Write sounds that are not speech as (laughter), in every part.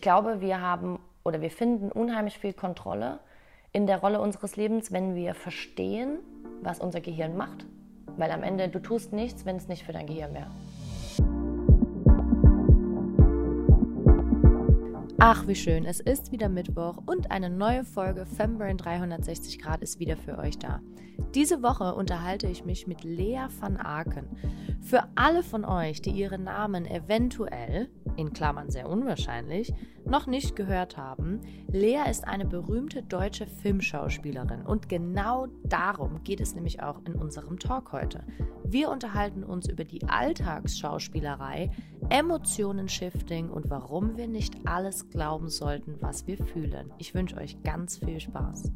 ich glaube, wir haben oder wir finden unheimlich viel Kontrolle in der Rolle unseres Lebens, wenn wir verstehen, was unser Gehirn macht. Weil am Ende, du tust nichts, wenn es nicht für dein Gehirn wäre. Ach, wie schön. Es ist wieder Mittwoch und eine neue Folge Fembrain 360 Grad ist wieder für euch da. Diese Woche unterhalte ich mich mit Lea van Aken. Für alle von euch, die ihren Namen eventuell, in Klammern sehr unwahrscheinlich, noch nicht gehört haben, Lea ist eine berühmte deutsche Filmschauspielerin und genau darum geht es nämlich auch in unserem Talk heute. Wir unterhalten uns über die Alltagsschauspielerei, Emotionen-Shifting und warum wir nicht alles glauben sollten, was wir fühlen. Ich wünsche euch ganz viel Spaß.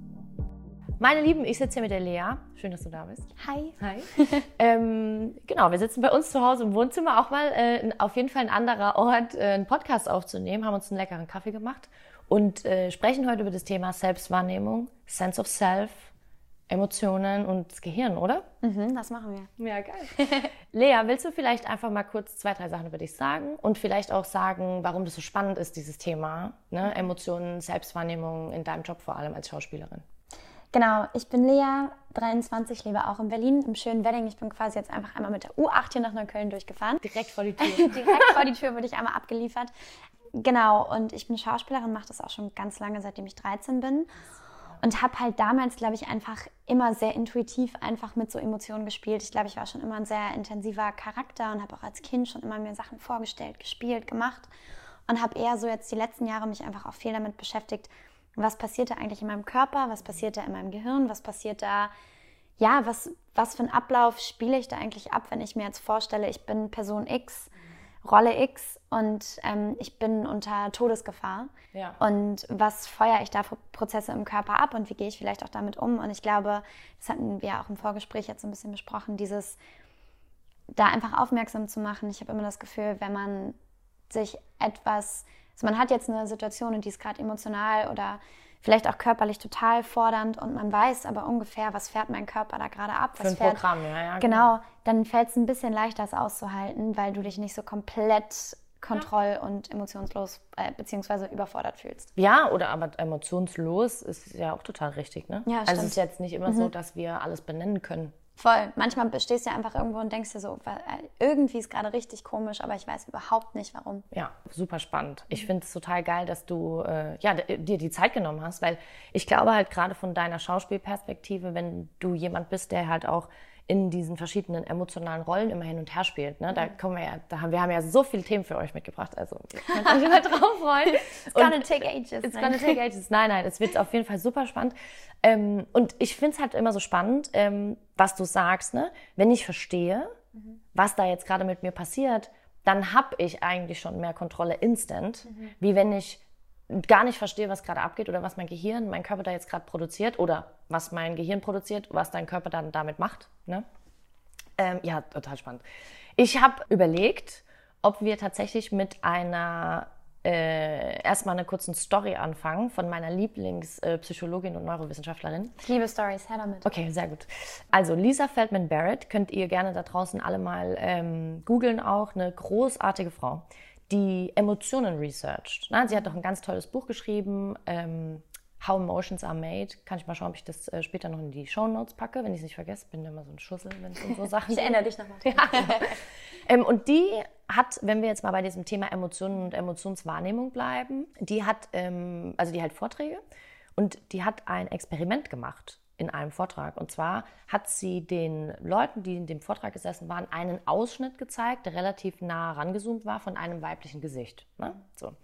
Meine Lieben, ich sitze hier mit der Lea. Schön, dass du da bist. Hi. Hi. (laughs) ähm, genau, wir sitzen bei uns zu Hause im Wohnzimmer, auch mal äh, auf jeden Fall ein anderer Ort, äh, einen Podcast aufzunehmen, haben uns einen leckeren Kaffee gemacht und äh, sprechen heute über das Thema Selbstwahrnehmung, Sense of Self, Emotionen und das Gehirn, oder? Mhm, das machen wir. Ja, geil. (laughs) Lea, willst du vielleicht einfach mal kurz zwei, drei Sachen über dich sagen und vielleicht auch sagen, warum das so spannend ist, dieses Thema, ne? Emotionen, Selbstwahrnehmung in deinem Job vor allem als Schauspielerin? Genau, ich bin Lea, 23, lebe auch in Berlin, im schönen Wedding. Ich bin quasi jetzt einfach einmal mit der U8 hier nach Neukölln durchgefahren. Direkt vor die (laughs) Tür. Direkt vor die Tür wurde ich einmal abgeliefert. Genau, und ich bin Schauspielerin, mache das auch schon ganz lange, seitdem ich 13 bin. Und habe halt damals, glaube ich, einfach immer sehr intuitiv einfach mit so Emotionen gespielt. Ich glaube, ich war schon immer ein sehr intensiver Charakter und habe auch als Kind schon immer mir Sachen vorgestellt, gespielt, gemacht. Und habe eher so jetzt die letzten Jahre mich einfach auch viel damit beschäftigt, was passiert da eigentlich in meinem Körper, was passiert da in meinem Gehirn, was passiert da, ja, was, was für einen Ablauf spiele ich da eigentlich ab, wenn ich mir jetzt vorstelle, ich bin Person X, Rolle X und ähm, ich bin unter Todesgefahr. Ja. Und was feuere ich da für Prozesse im Körper ab und wie gehe ich vielleicht auch damit um? Und ich glaube, das hatten wir auch im Vorgespräch jetzt so ein bisschen besprochen, dieses da einfach aufmerksam zu machen. Ich habe immer das Gefühl, wenn man sich etwas also man hat jetzt eine Situation und die ist gerade emotional oder vielleicht auch körperlich total fordernd und man weiß aber ungefähr, was fährt mein Körper da gerade ab. Für ein fährt, Programm, ja, ja. Genau, dann fällt es ein bisschen leichter, das auszuhalten, weil du dich nicht so komplett kontroll- und emotionslos äh, beziehungsweise überfordert fühlst. Ja, oder aber emotionslos ist ja auch total richtig, ne? Ja, also stimmt. es ist jetzt nicht immer mhm. so, dass wir alles benennen können. Voll. Manchmal stehst du ja einfach irgendwo und denkst dir so, äh, irgendwie ist gerade richtig komisch, aber ich weiß überhaupt nicht warum. Ja, super spannend. Ich finde es total geil, dass du äh, ja, dir die Zeit genommen hast, weil ich glaube halt gerade von deiner Schauspielperspektive, wenn du jemand bist, der halt auch in diesen verschiedenen emotionalen Rollen immer hin und her spielt. Ne? Da mhm. kommen wir ja, da haben wir haben ja so viele Themen für euch mitgebracht. Also ihr könnt (laughs) euch mal drauf freuen. It's gonna take ages. It's gonna take ages. Nein, nein, es wird auf jeden Fall super spannend. Ähm, und ich finde es halt immer so spannend, ähm, was du sagst. Ne? Wenn ich verstehe, mhm. was da jetzt gerade mit mir passiert, dann habe ich eigentlich schon mehr Kontrolle instant, mhm. wie wenn ich gar nicht verstehe, was gerade abgeht oder was mein Gehirn, mein Körper da jetzt gerade produziert oder was mein Gehirn produziert, was dein Körper dann damit macht. Ne? Ähm, ja, total spannend. Ich habe überlegt, ob wir tatsächlich mit einer äh, erstmal eine kurzen Story anfangen von meiner Lieblingspsychologin äh, und Neurowissenschaftlerin. Ich liebe Stories, her damit. Okay, sehr gut. Also Lisa Feldman Barrett könnt ihr gerne da draußen alle mal ähm, googeln auch, eine großartige Frau die Emotionen researcht. Na, sie hat doch ein ganz tolles Buch geschrieben, ähm, How Emotions Are Made. Kann ich mal schauen, ob ich das äh, später noch in die Show Notes packe, wenn ich es nicht vergesse. Bin immer so ein Schussel, wenn es um so (laughs) Sachen geht. Ich erinnere dich nochmal. (laughs) Ja. ähm, und die hat, wenn wir jetzt mal bei diesem Thema Emotionen und Emotionswahrnehmung bleiben, die hat, ähm, also die hat Vorträge und die hat ein Experiment gemacht in einem Vortrag. Und zwar hat sie den Leuten, die in dem Vortrag gesessen waren, einen Ausschnitt gezeigt, der relativ nah rangezoomt war von einem weiblichen Gesicht. Ne? So.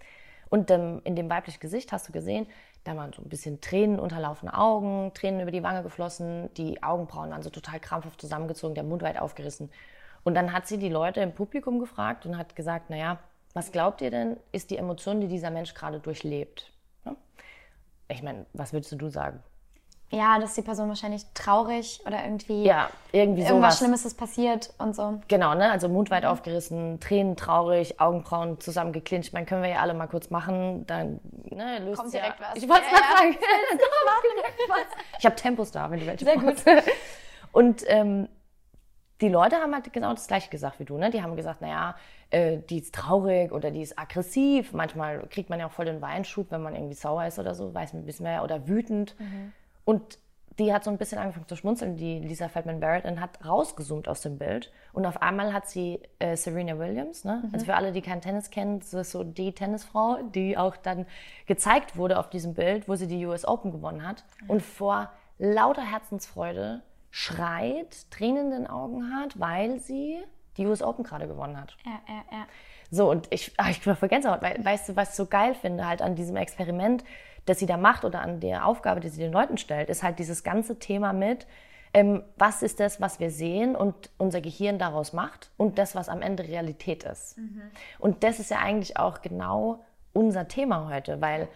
Und ähm, in dem weiblichen Gesicht hast du gesehen, da waren so ein bisschen Tränen unterlaufene Augen, Tränen über die Wange geflossen, die Augenbrauen waren so total krampfhaft zusammengezogen, der Mund weit aufgerissen. Und dann hat sie die Leute im Publikum gefragt und hat gesagt, naja, was glaubt ihr denn, ist die Emotion, die dieser Mensch gerade durchlebt? Ja? Ich meine, was würdest du sagen? Ja, dass die Person wahrscheinlich traurig oder irgendwie, ja, irgendwie irgendwas sowas. Schlimmes ist passiert und so. Genau, ne? Also Mund weit mhm. aufgerissen, Tränen traurig, Augenbrauen zusammengeklincht. Meine, können wir ja alle mal kurz machen. Dann ne, löst Kommt direkt ja. was. Ich wollte es ja, ja. sagen. ich (laughs) habe Tempos da, wenn du welche Sehr gut. Und ähm, die Leute haben halt genau das gleiche gesagt wie du, ne? Die haben gesagt, naja, äh, die ist traurig oder die ist aggressiv. Manchmal kriegt man ja auch voll den Weinschub, wenn man irgendwie sauer ist oder so, weiß man ein bisschen mehr, oder wütend. Mhm. Und die hat so ein bisschen angefangen zu schmunzeln, die Lisa Feldman Barrett, und hat rausgezoomt aus dem Bild. Und auf einmal hat sie äh, Serena Williams, ne? Mhm. also für alle, die kein Tennis kennen, das ist so die Tennisfrau, die auch dann gezeigt wurde auf diesem Bild, wo sie die US Open gewonnen hat. Mhm. Und vor lauter Herzensfreude schreit, Tränen in den Augen hat, weil sie die US Open gerade gewonnen hat. Ja, ja, ja. So, und ich, ach, ich bin voll Gänsehaut, weil, weißt du, was ich so geil finde, halt an diesem Experiment, das sie da macht oder an der Aufgabe, die sie den Leuten stellt, ist halt dieses ganze Thema mit, ähm, was ist das, was wir sehen und unser Gehirn daraus macht und das, was am Ende Realität ist. Mhm. Und das ist ja eigentlich auch genau unser Thema heute, weil,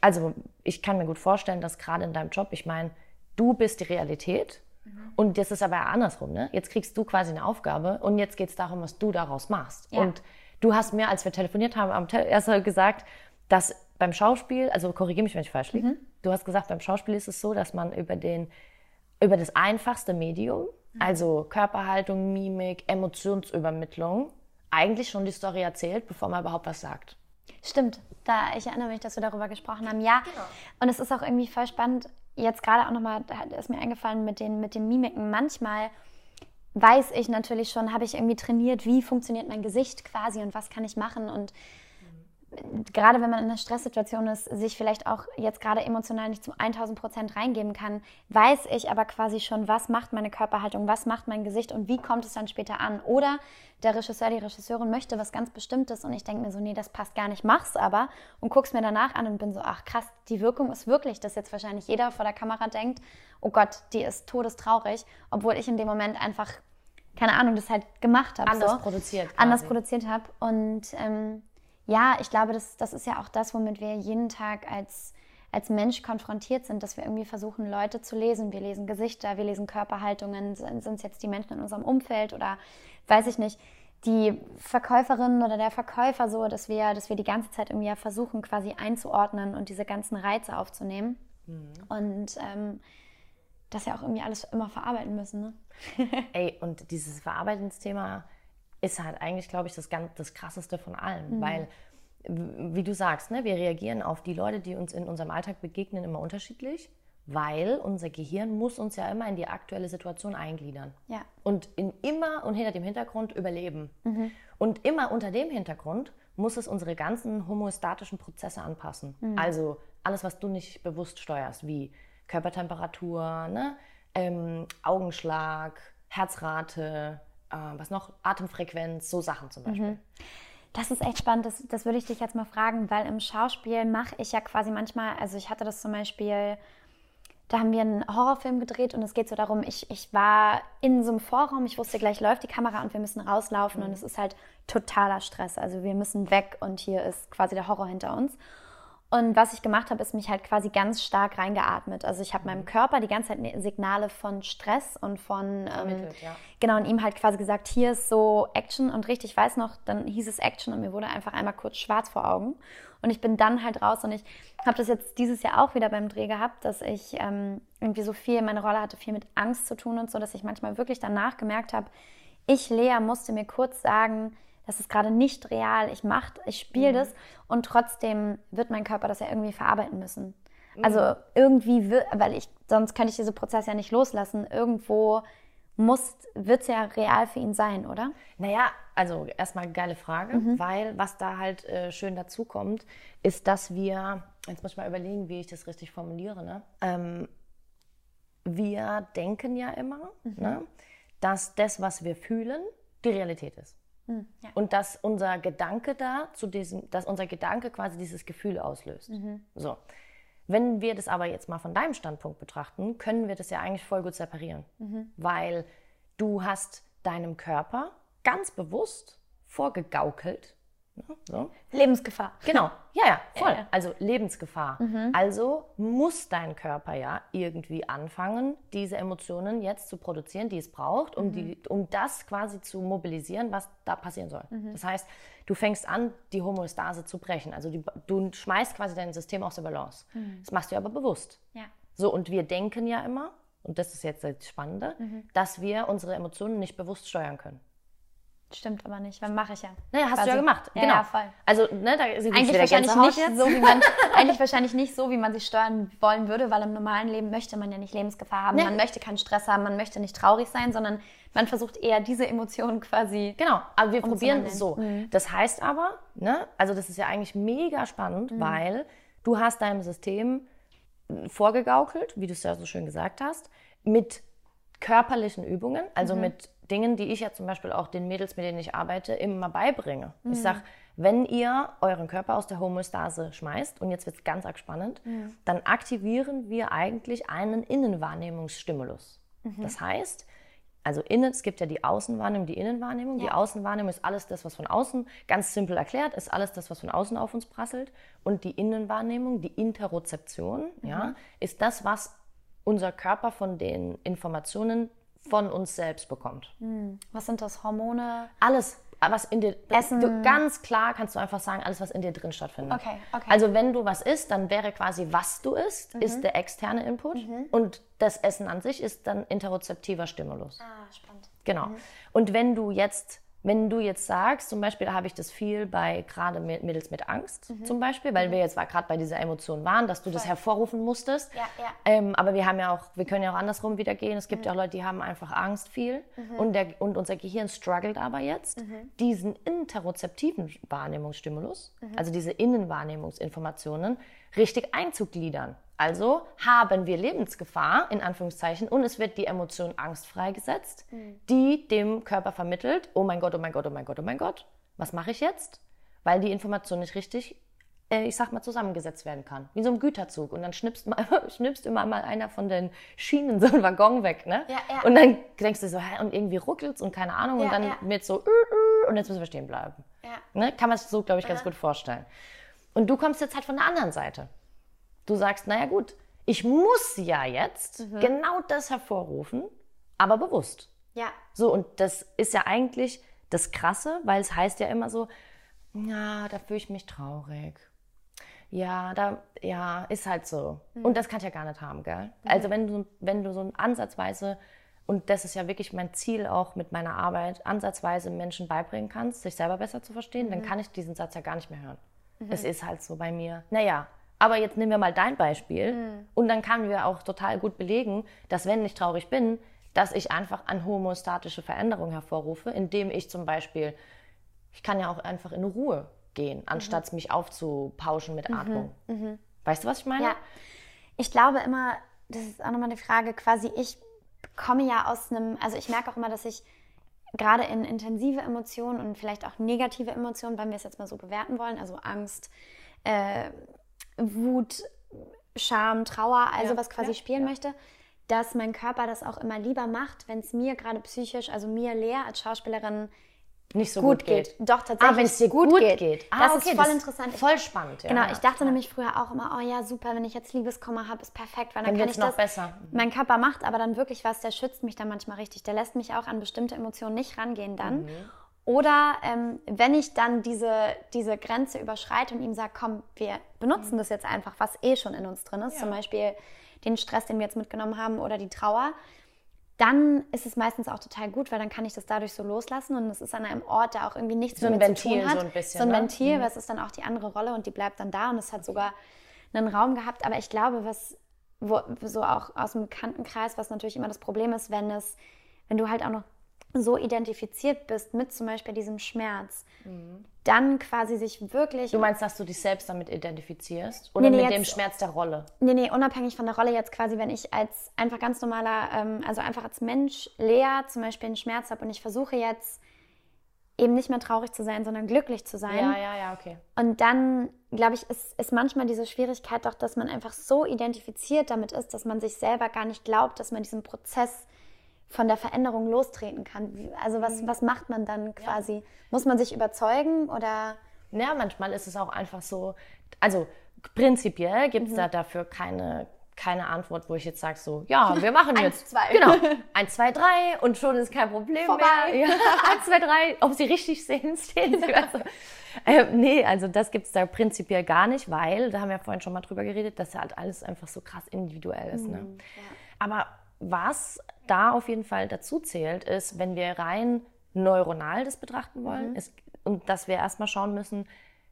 also ich kann mir gut vorstellen, dass gerade in deinem Job, ich meine, du bist die Realität Mhm. Und das ist aber andersrum. Ne? Jetzt kriegst du quasi eine Aufgabe und jetzt geht es darum, was du daraus machst. Ja. Und du hast mir, als wir telefoniert haben, am Te erst gesagt, dass beim Schauspiel, also korrigiere mich, wenn ich falsch liege, mhm. du hast gesagt, beim Schauspiel ist es so, dass man über, den, über das einfachste Medium, mhm. also Körperhaltung, Mimik, Emotionsübermittlung, eigentlich schon die Story erzählt, bevor man überhaupt was sagt. Stimmt, da, ich erinnere mich, dass wir darüber gesprochen haben. Ja, genau. und es ist auch irgendwie voll spannend jetzt gerade auch nochmal, ist mir eingefallen mit den, mit den Mimiken. Manchmal weiß ich natürlich schon, habe ich irgendwie trainiert, wie funktioniert mein Gesicht quasi und was kann ich machen und gerade wenn man in einer Stresssituation ist, sich vielleicht auch jetzt gerade emotional nicht zu 1000 Prozent reingeben kann, weiß ich aber quasi schon, was macht meine Körperhaltung, was macht mein Gesicht und wie kommt es dann später an. Oder der Regisseur, die Regisseurin möchte was ganz Bestimmtes und ich denke mir so, nee, das passt gar nicht, mach's aber und guck's mir danach an und bin so, ach krass, die Wirkung ist wirklich, dass jetzt wahrscheinlich jeder vor der Kamera denkt, oh Gott, die ist todestraurig, obwohl ich in dem Moment einfach keine Ahnung, das halt gemacht habe. Anders so. produziert. Quasi. Anders produziert habe. Und ähm, ja, ich glaube, das, das ist ja auch das, womit wir jeden Tag als, als Mensch konfrontiert sind, dass wir irgendwie versuchen, Leute zu lesen. Wir lesen Gesichter, wir lesen Körperhaltungen, sind es jetzt die Menschen in unserem Umfeld oder weiß ich nicht, die Verkäuferin oder der Verkäufer so, dass wir, dass wir die ganze Zeit irgendwie ja versuchen, quasi einzuordnen und diese ganzen Reize aufzunehmen. Mhm. Und ähm, das ja auch irgendwie alles immer verarbeiten müssen. Ne? Ey, und dieses Verarbeitungsthema ist halt eigentlich, glaube ich, das, ganz, das Krasseste von allen. Mhm. Weil, wie du sagst, ne, wir reagieren auf die Leute, die uns in unserem Alltag begegnen, immer unterschiedlich, weil unser Gehirn muss uns ja immer in die aktuelle Situation eingliedern. Ja. Und in immer und hinter dem Hintergrund überleben. Mhm. Und immer unter dem Hintergrund muss es unsere ganzen homostatischen Prozesse anpassen. Mhm. Also alles, was du nicht bewusst steuerst, wie Körpertemperatur, ne? ähm, Augenschlag, Herzrate, äh, was noch, Atemfrequenz, so Sachen zum Beispiel. Mhm. Das ist echt spannend, das, das würde ich dich jetzt mal fragen, weil im Schauspiel mache ich ja quasi manchmal, also ich hatte das zum Beispiel, da haben wir einen Horrorfilm gedreht und es geht so darum, ich, ich war in so einem Vorraum, ich wusste gleich läuft die Kamera und wir müssen rauslaufen mhm. und es ist halt totaler Stress. Also wir müssen weg und hier ist quasi der Horror hinter uns. Und was ich gemacht habe, ist mich halt quasi ganz stark reingeatmet. Also ich habe meinem Körper die ganze Zeit ne, Signale von Stress und von ähm, ja. genau und ihm halt quasi gesagt, hier ist so Action und richtig, ich weiß noch, dann hieß es Action und mir wurde einfach einmal kurz schwarz vor Augen und ich bin dann halt raus und ich habe das jetzt dieses Jahr auch wieder beim Dreh gehabt, dass ich ähm, irgendwie so viel, meine Rolle hatte viel mit Angst zu tun und so, dass ich manchmal wirklich danach gemerkt habe, ich Lea musste mir kurz sagen, das ist gerade nicht real, ich mach, ich spiele mhm. das und trotzdem wird mein Körper das ja irgendwie verarbeiten müssen. Mhm. Also irgendwie, weil ich, sonst könnte ich diese Prozess ja nicht loslassen. Irgendwo muss, wird es ja real für ihn sein, oder? Naja, also erstmal geile Frage, mhm. weil was da halt äh, schön dazu kommt, ist, dass wir, jetzt muss ich mal überlegen, wie ich das richtig formuliere, ne? Ähm, wir denken ja immer, mhm. ne, dass das, was wir fühlen, die Realität ist. Hm, ja. Und dass unser Gedanke da zu diesem, dass unser Gedanke quasi dieses Gefühl auslöst. Mhm. So. Wenn wir das aber jetzt mal von deinem Standpunkt betrachten, können wir das ja eigentlich voll gut separieren. Mhm. Weil du hast deinem Körper ganz bewusst vorgegaukelt, so. Lebensgefahr. Genau, ja, ja, voll. Ja, ja. Also Lebensgefahr. Mhm. Also muss dein Körper ja irgendwie anfangen, diese Emotionen jetzt zu produzieren, die es braucht, um, mhm. die, um das quasi zu mobilisieren, was da passieren soll. Mhm. Das heißt, du fängst an, die Homöostase zu brechen. Also die, du schmeißt quasi dein System aus der Balance. Mhm. Das machst du aber bewusst. Ja. So, und wir denken ja immer, und das ist jetzt das Spannende, Mhm. dass wir unsere Emotionen nicht bewusst steuern können. Stimmt aber nicht, weil mache ich ja. Naja, hast Quasi. du ja gemacht. Ja, genau. ja, voll. Also, ne, da sieht Eigentlich wahrscheinlich nicht jetzt. so, wie man (laughs) eigentlich wahrscheinlich nicht so, wie man sich steuern wollen würde, weil im normalen Leben möchte man ja nicht Lebensgefahr haben, Nee. man möchte keinen Stress haben, man möchte nicht traurig sein, sondern man versucht eher diese Emotionen quasi. Genau, aber wir probieren es so. Das heißt aber, ne, also das ist ja eigentlich mega spannend, weil du hast deinem System vorgegaukelt, wie du es ja so schön gesagt hast, mit körperlichen Übungen, also mit Dingen, die ich ja zum Beispiel auch den Mädels, mit denen ich arbeite, immer beibringe. Ich sag, wenn ihr euren Körper aus der Homöostase schmeißt, und jetzt wird es ganz arg spannend, dann aktivieren wir eigentlich einen Innenwahrnehmungsstimulus. Das heißt, also innen, es gibt ja die Außenwahrnehmung, die Innenwahrnehmung. Die Ja. Außenwahrnehmung ist alles das, was von außen, ganz simpel erklärt, ist alles das, was von außen auf uns prasselt. Und die Innenwahrnehmung, die Interozeption, ja, ist das, was unser Körper von den Informationen von uns selbst bekommt. Was sind das? Hormone? Alles, was in dir, Essen. Du, ganz klar kannst du einfach sagen, alles, was in dir drin stattfindet. Okay, okay. Also wenn du was isst, dann wäre quasi, was du isst, ist der externe Input und das Essen an sich ist dann interozeptiver Stimulus. Ah, spannend. Genau. Und wenn du jetzt, wenn du jetzt sagst, zum Beispiel habe ich das viel bei gerade Mädels mit Angst, Mhm. zum Beispiel, weil wir jetzt gerade bei dieser Emotion waren, dass du das hervorrufen musstest. Ja, ja. Ähm, aber wir haben ja auch, wir können ja auch andersrum wieder gehen. Es gibt Mhm. ja auch Leute, die haben einfach Angst viel und, der, und unser Gehirn struggelt aber jetzt, Mhm. diesen interozeptiven Wahrnehmungsstimulus, Mhm. also diese Innenwahrnehmungsinformationen, richtig einzugliedern. Also haben wir Lebensgefahr, in Anführungszeichen, und es wird die Emotion Angst freigesetzt, Mhm. die dem Körper vermittelt, oh mein Gott, oh mein Gott, oh mein Gott, oh mein Gott, was mache ich jetzt? Weil die Information nicht richtig, äh, ich sag mal, zusammengesetzt werden kann. Wie so ein Güterzug. Und dann schnippst, mal, (laughs) schnippst immer mal einer von den Schienen so einen Waggon weg, ne? Ja, ja. Und dann denkst du so, hä, und irgendwie ruckelt's und keine Ahnung, Ja, und dann ja. wird so, äh, äh, und jetzt müssen wir stehen bleiben. Ja. Ne? Kann man sich so, glaube ich, ganz gut vorstellen. Und du kommst jetzt halt von der anderen Seite. Du sagst, naja gut, ich muss ja jetzt Mhm. genau das hervorrufen, aber bewusst. Ja. So, und das ist ja eigentlich das Krasse, weil es heißt ja immer so, ja, da fühle ich mich traurig. Ja, da, ja, ist halt so. Und das kann ich ja gar nicht haben, gell? Also wenn du, wenn du so ein ansatzweise, und das ist ja wirklich mein Ziel auch mit meiner Arbeit, ansatzweise Menschen beibringen kannst, sich selber besser zu verstehen, dann kann ich diesen Satz ja gar nicht mehr hören. Es ist halt so bei mir. Naja, aber jetzt nehmen wir mal dein Beispiel und dann können wir auch total gut belegen, dass wenn ich traurig bin, dass ich einfach eine homostatische Veränderung hervorrufe, indem ich zum Beispiel, ich kann ja auch einfach in Ruhe gehen, anstatt mich aufzupauschen mit Atmung. Weißt du, was ich meine? Ja. Ich glaube immer, das ist auch nochmal die Frage, quasi ich komme ja aus einem, also ich merke auch immer, dass ich gerade in intensive Emotionen und vielleicht auch negative Emotionen, wenn wir es jetzt mal so bewerten wollen, also Angst, äh, Wut, Scham, Trauer, also Ja, was quasi ja, spielen ja. möchte, dass mein Körper das auch immer lieber macht, wenn es mir gerade psychisch, also mir Lea als Schauspielerin Nicht so gut gut, geht. geht. Doch, tatsächlich. Ah, wenn es dir gut, geht. Ah, das okay, ist voll interessant. Ich- Voll spannend. Ja, Genau, ich dachte nämlich früher auch immer, oh ja, super, wenn ich jetzt Liebeskummer habe, ist perfekt, weil dann, Dann kann ich noch das. besser. Mein Körper macht aber dann wirklich was, der schützt mich dann manchmal richtig. Der lässt mich auch an bestimmte Emotionen nicht rangehen dann. Mhm. Oder ähm, wenn ich dann diese, diese Grenze überschreite und ihm sage, komm, wir benutzen Mhm. das jetzt einfach, was eh schon in uns drin ist, zum Beispiel den Stress, den wir jetzt mitgenommen haben oder die Trauer, dann ist es meistens auch total gut, weil dann kann ich das dadurch so loslassen und es ist an einem Ort, der auch irgendwie nichts So ein mit Ventil zu tun hat. so ein bisschen, So ein ne? Ventil, was ist dann auch die andere Rolle und die bleibt dann da und es hat sogar einen Raum gehabt. Aber ich glaube, was wo, so auch aus dem Bekanntenkreis, was natürlich immer das Problem ist, wenn es, wenn du halt auch noch so identifiziert bist mit zum Beispiel diesem Schmerz, dann quasi sich wirklich Du meinst, dass du dich selbst damit identifizierst? Oder Nee, nee, mit dem jetzt- Schmerz der Rolle? Nee, nee, unabhängig von der Rolle jetzt quasi, wenn ich als einfach ganz normaler, ähm, also einfach als Mensch, Lea, zum Beispiel einen Schmerz habe und ich versuche jetzt eben nicht mehr traurig zu sein, sondern glücklich zu sein. Ja, ja, ja, okay. Und dann, glaube ich, ist, ist manchmal diese Schwierigkeit doch, dass man einfach so identifiziert damit ist, dass man sich selber gar nicht glaubt, dass man diesen Prozess von der Veränderung lostreten kann. Also was, was macht man dann quasi? Muss man sich überzeugen oder... Ja, manchmal ist es auch einfach so, also prinzipiell Mhm. gibt es da dafür keine, keine Antwort, wo ich jetzt sage so, ja, wir machen (laughs) Eins, jetzt. zwei. Genau. (laughs) Eins, zwei, drei und schon ist kein Problem Vorbei. mehr. Ja, (laughs) eins, zwei, drei. Ob sie richtig sehen, sehen sie. Also, ähm, nee, also das gibt es da prinzipiell gar nicht, weil, da haben wir vorhin schon mal drüber geredet, dass ja halt alles einfach so krass individuell ist. Ne? Aber was da auf jeden Fall dazu zählt, ist, wenn wir rein neuronal das betrachten wollen, ist, und dass wir erstmal schauen müssen,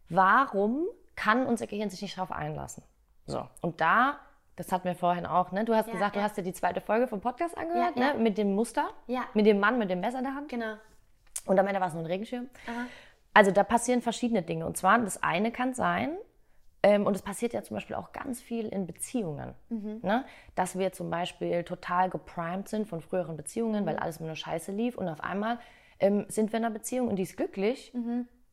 warum kann unser Gehirn sich nicht darauf einlassen? So, und da, das hatten wir vorhin auch, ne? Du hast Ja, gesagt, ja. du hast dir die zweite Folge vom Podcast angehört, Ja, ne? Mit dem Muster, Ja. mit dem Mann mit dem Messer in der Hand. Genau. Und am Ende war es nur ein Regenschirm. Aha. Also da passieren verschiedene Dinge. Und zwar, das eine kann sein, und es passiert ja zum Beispiel auch ganz viel in Beziehungen, ne? dass wir zum Beispiel total geprimed sind von früheren Beziehungen, weil alles nur Scheiße lief und auf einmal ähm, sind wir in einer Beziehung und die ist glücklich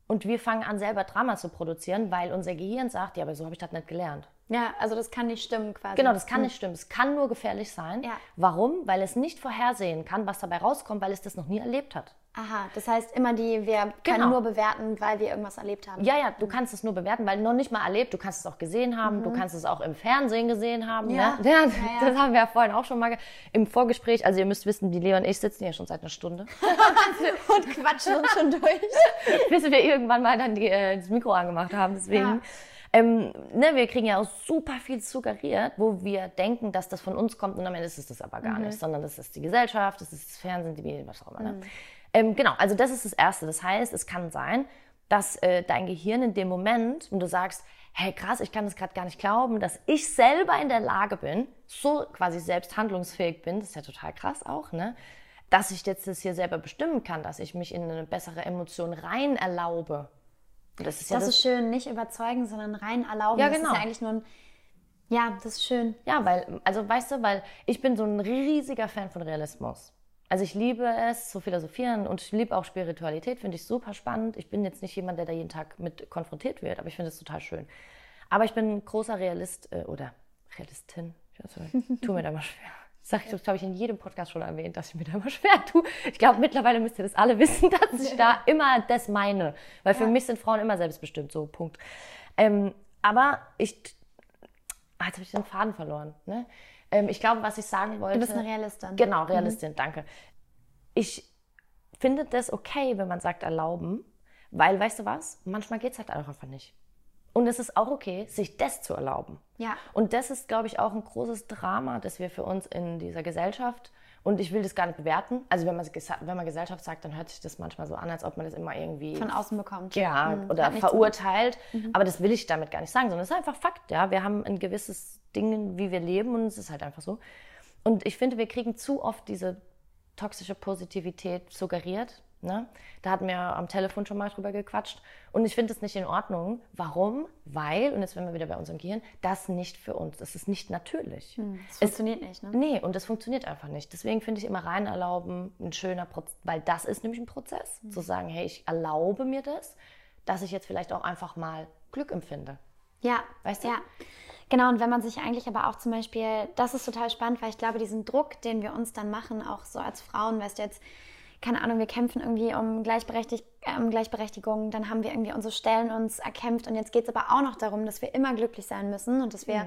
und wir fangen an, selber Drama zu produzieren, weil unser Gehirn sagt, ja, aber so habe ich das nicht gelernt. Ja, also das kann nicht stimmen quasi. Genau, das kann nicht stimmen. Es kann nur gefährlich sein. Ja. Warum? Weil es nicht vorhersehen kann, was dabei rauskommt, weil es das noch nie erlebt hat. Aha, das heißt immer die, wir können Genau. nur bewerten, weil wir irgendwas erlebt haben. Ja, ja, du kannst es nur bewerten, weil noch nicht mal erlebt, du kannst es auch gesehen haben, du kannst es auch im Fernsehen gesehen haben. Mhm. Ja. Ne? ja, Ja, ja. (laughs) Das haben wir ja vorhin auch schon mal im Vorgespräch. Also ihr müsst wissen, die Leo und ich sitzen hier schon seit einer Stunde, (laughs) (laughs) Und quatschen uns schon durch. bis wir irgendwann mal dann die, äh, das Mikro angemacht haben. Deswegen, Ja. ähm, ne, wir kriegen ja auch super viel suggeriert, wo wir denken, dass das von uns kommt und am Ende ist es das aber Mhm. gar nicht, sondern das ist die Gesellschaft, das ist das Fernsehen, die Medien, was auch immer. Ne? Ähm, genau, also das ist das Erste. Das heißt, es kann sein, dass äh, dein Gehirn in dem Moment, und du sagst, hey krass, ich kann das gerade gar nicht glauben, dass ich selber in der Lage bin, so quasi selbst handlungsfähig bin, das ist ja total krass auch, ne? Dass ich jetzt das hier selber bestimmen kann, dass ich mich in eine bessere Emotion rein erlaube. Das ist ja Das das, ist schön, nicht überzeugen, sondern rein erlauben. Ja, Das genau. ist ja eigentlich nur ein. Ja, das ist schön. Ja, weil, also weißt du, weil ich bin so ein riesiger Fan von Realismus. Also ich liebe es zu philosophieren und ich liebe auch Spiritualität, finde ich super spannend. Ich bin jetzt nicht jemand, der da jeden Tag mit konfrontiert wird, aber ich finde es total schön. Aber ich bin ein großer Realist äh, oder Realistin. Ich tue mir da mal schwer. Das sage ich, das glaube ich, in jedem Podcast schon erwähnt, dass ich mir da mal schwer tue. Ich glaube, mittlerweile müsst ihr das alle wissen, (laughs) dass ich da immer das meine. Weil für mich sind Frauen immer selbstbestimmt, so, Punkt. Ähm, aber ich Ah, jetzt habe ich den Faden verloren. Ne? Ähm, ich glaube, was ich sagen wollte. Du bist eine Realistin. Genau, Realistin, danke. Ich finde das okay, wenn man sagt erlauben, weil, weißt du was, manchmal geht es halt einfach nicht. Und es ist auch okay, sich das zu erlauben. Ja. Und das ist, glaube ich, auch ein großes Drama, das wir für uns in dieser Gesellschaft, und ich will das gar nicht bewerten, also wenn man, wenn man Gesellschaft sagt, dann hört sich das manchmal so an, als ob man das immer irgendwie Von außen bekommt. ja, Hm, oder verurteilt. Aber das will ich damit gar nicht sagen, sondern es ist einfach Fakt. Ja, wir haben ein gewisses Ding, wie wir leben, und es ist halt einfach so. Und ich finde, wir kriegen zu oft diese toxische Positivität suggeriert. Ne? Da hatten wir am Telefon schon mal drüber gequatscht. Und ich finde es nicht in Ordnung. Warum? Weil, und jetzt sind wir wieder bei unserem Gehirn, das nicht für uns. Das ist nicht natürlich. Das funktioniert nicht, ne? Nee, und das funktioniert einfach nicht. Deswegen finde ich immer rein erlauben ein schöner Prozess, weil das ist nämlich ein Prozess, zu sagen, hey, ich erlaube mir das, dass ich jetzt vielleicht auch einfach mal Glück empfinde. Ja, Weißt du? Ja. Genau, und wenn man sich eigentlich aber auch zum Beispiel, das ist total spannend, weil ich glaube, diesen Druck, den wir uns dann machen, auch so als Frauen, weißt du jetzt, keine Ahnung, wir kämpfen irgendwie um, Gleichberechtig äh, um Gleichberechtigung, dann haben wir irgendwie unsere Stellen uns erkämpft und jetzt geht es aber auch noch darum, dass wir immer glücklich sein müssen und dass wir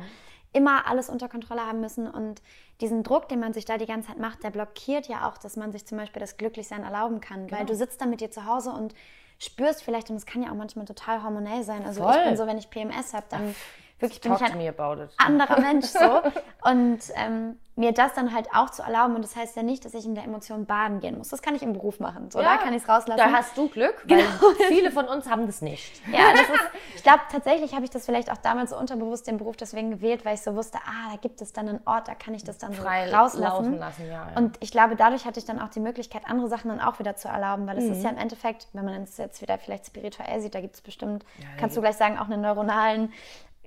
immer alles unter Kontrolle haben müssen und diesen Druck, den man sich da die ganze Zeit macht, der blockiert ja auch, dass man sich zum Beispiel das Glücklichsein erlauben kann, weil du sitzt dann mit dir zu Hause und spürst vielleicht, und es kann ja auch manchmal total hormonell sein, also ich Voll. bin so, wenn ich PMS habe, dann wirklich bin ich ein anderer Mensch so. (laughs) Und ähm, mir das dann halt auch zu erlauben. Und das heißt ja nicht, dass ich in der Emotion baden gehen muss. Das kann ich im Beruf machen. So, da kann ich es rauslassen. Da hast du Glück, weil Genau. (laughs) viele von uns haben das nicht. ja, das ist, ich glaube tatsächlich habe ich das vielleicht auch damals so unterbewusst den Beruf deswegen gewählt, weil ich so wusste, ah, da gibt es dann einen Ort, da kann ich das dann so Frei rauslassen. laufen lassen, ja, ja. Und ich glaube, dadurch hatte ich dann auch die Möglichkeit, andere Sachen dann auch wieder zu erlauben, weil es Mhm. ist ja im Endeffekt, wenn man es jetzt wieder vielleicht spirituell sieht, da gibt es bestimmt, kannst du gleich sagen, auch einen neuronalen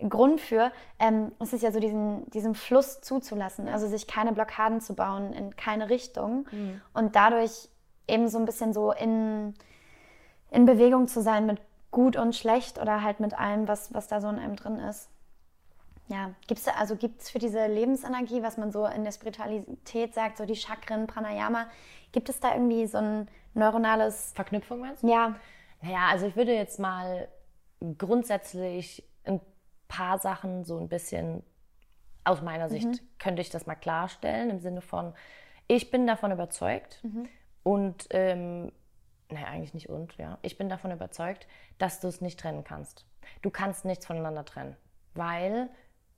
Grund für, ähm, es ist ja so diesen, diesen Fluss zuzulassen, also sich keine Blockaden zu bauen in keine Richtung Mhm. und dadurch eben so ein bisschen so in, in Bewegung zu sein mit gut und schlecht oder halt mit allem, was, was da so in einem drin ist. Ja, gibt's da, also gibt es für diese Lebensenergie, was man so in der Spiritualität sagt, so die Chakren, Pranayama, gibt es da irgendwie so ein neuronales, Verknüpfung meinst du? ja, Naja, also ich würde jetzt mal grundsätzlich paar Sachen so ein bisschen aus meiner Sicht könnte ich das mal klarstellen im Sinne von, ich bin davon überzeugt und, ähm, naja, eigentlich nicht und, ja, ich bin davon überzeugt, dass du es nicht trennen kannst. Du kannst nichts voneinander trennen, weil,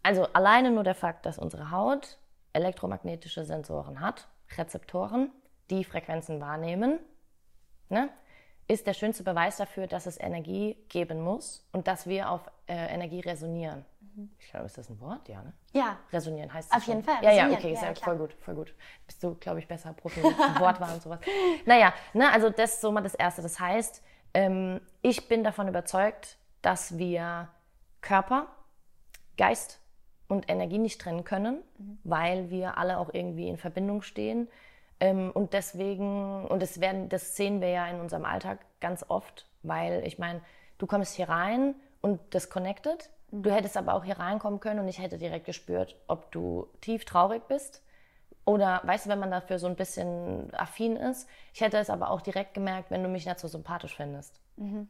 also alleine nur der Fakt, dass unsere Haut elektromagnetische Sensoren hat, Rezeptoren, die Frequenzen wahrnehmen, ne, ist der schönste Beweis dafür, dass es Energie geben muss und dass wir auf äh, Energie resonieren. Ich glaube, ist das ein Wort? Ja, ne? Ja. Resonieren heißt es Auf jeden schon. Fall, Ja, ja, okay, ist Ja, ja, voll gut, voll gut. Bist du, glaube ich, besser Profi mit Wortwahl und sowas. (laughs) Naja, ne, also das ist so mal das Erste. Das heißt, ähm, ich bin davon überzeugt, dass wir Körper, Geist und Energie nicht trennen können, weil wir alle auch irgendwie in Verbindung stehen. Ähm, und deswegen, und das, werden, das sehen wir ja in unserem Alltag ganz oft, weil ich meine, du kommst hier rein und das connected. Du hättest aber auch hier reinkommen können und ich hätte direkt gespürt, ob du tief traurig bist oder weißt du, wenn man dafür so ein bisschen affin ist. Ich hätte es aber auch direkt gemerkt, wenn du mich nicht so sympathisch findest.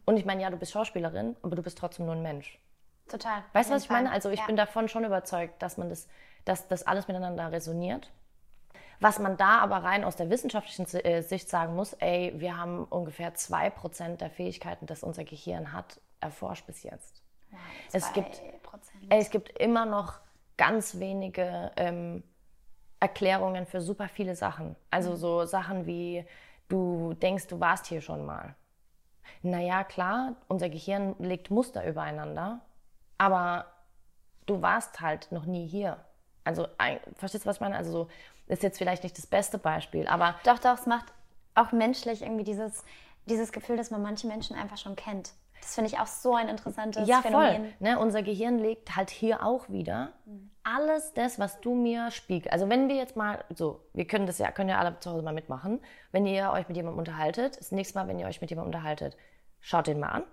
Und ich meine, ja, du bist Schauspielerin, aber du bist trotzdem nur ein Mensch. Total. Weißt du, was ich jeden meine? Fall. Also ich ja. bin davon schon überzeugt, dass man das, dass das alles miteinander resoniert. Was man da aber rein aus der wissenschaftlichen äh, Sicht sagen muss, ey, wir haben ungefähr 2% der Fähigkeiten, das unser Gehirn hat, erforscht bis jetzt. es Zwei gibt- Prozent. Ey, es gibt immer noch ganz wenige ähm, Erklärungen für super viele Sachen. Also so Sachen wie, du denkst, du warst hier schon mal. Naja, klar, unser Gehirn legt Muster übereinander, aber du warst halt noch nie hier. Also, ein- verstehst du, was ich meine? Also, so, ist jetzt vielleicht nicht das beste Beispiel, aber Doch, doch, es macht auch menschlich irgendwie dieses, dieses Gefühl, dass man manche Menschen einfach schon kennt. Das finde ich auch so ein interessantes ja, Phänomen. voll. Ne, unser Gehirn legt halt hier auch wieder alles das, was du mir spiegelst. Also wenn wir jetzt mal, so, wir können das ja, können ja alle zu Hause mal mitmachen. Wenn ihr euch mit jemandem unterhaltet, das nächste Mal, wenn ihr euch mit jemandem unterhaltet, schaut den mal an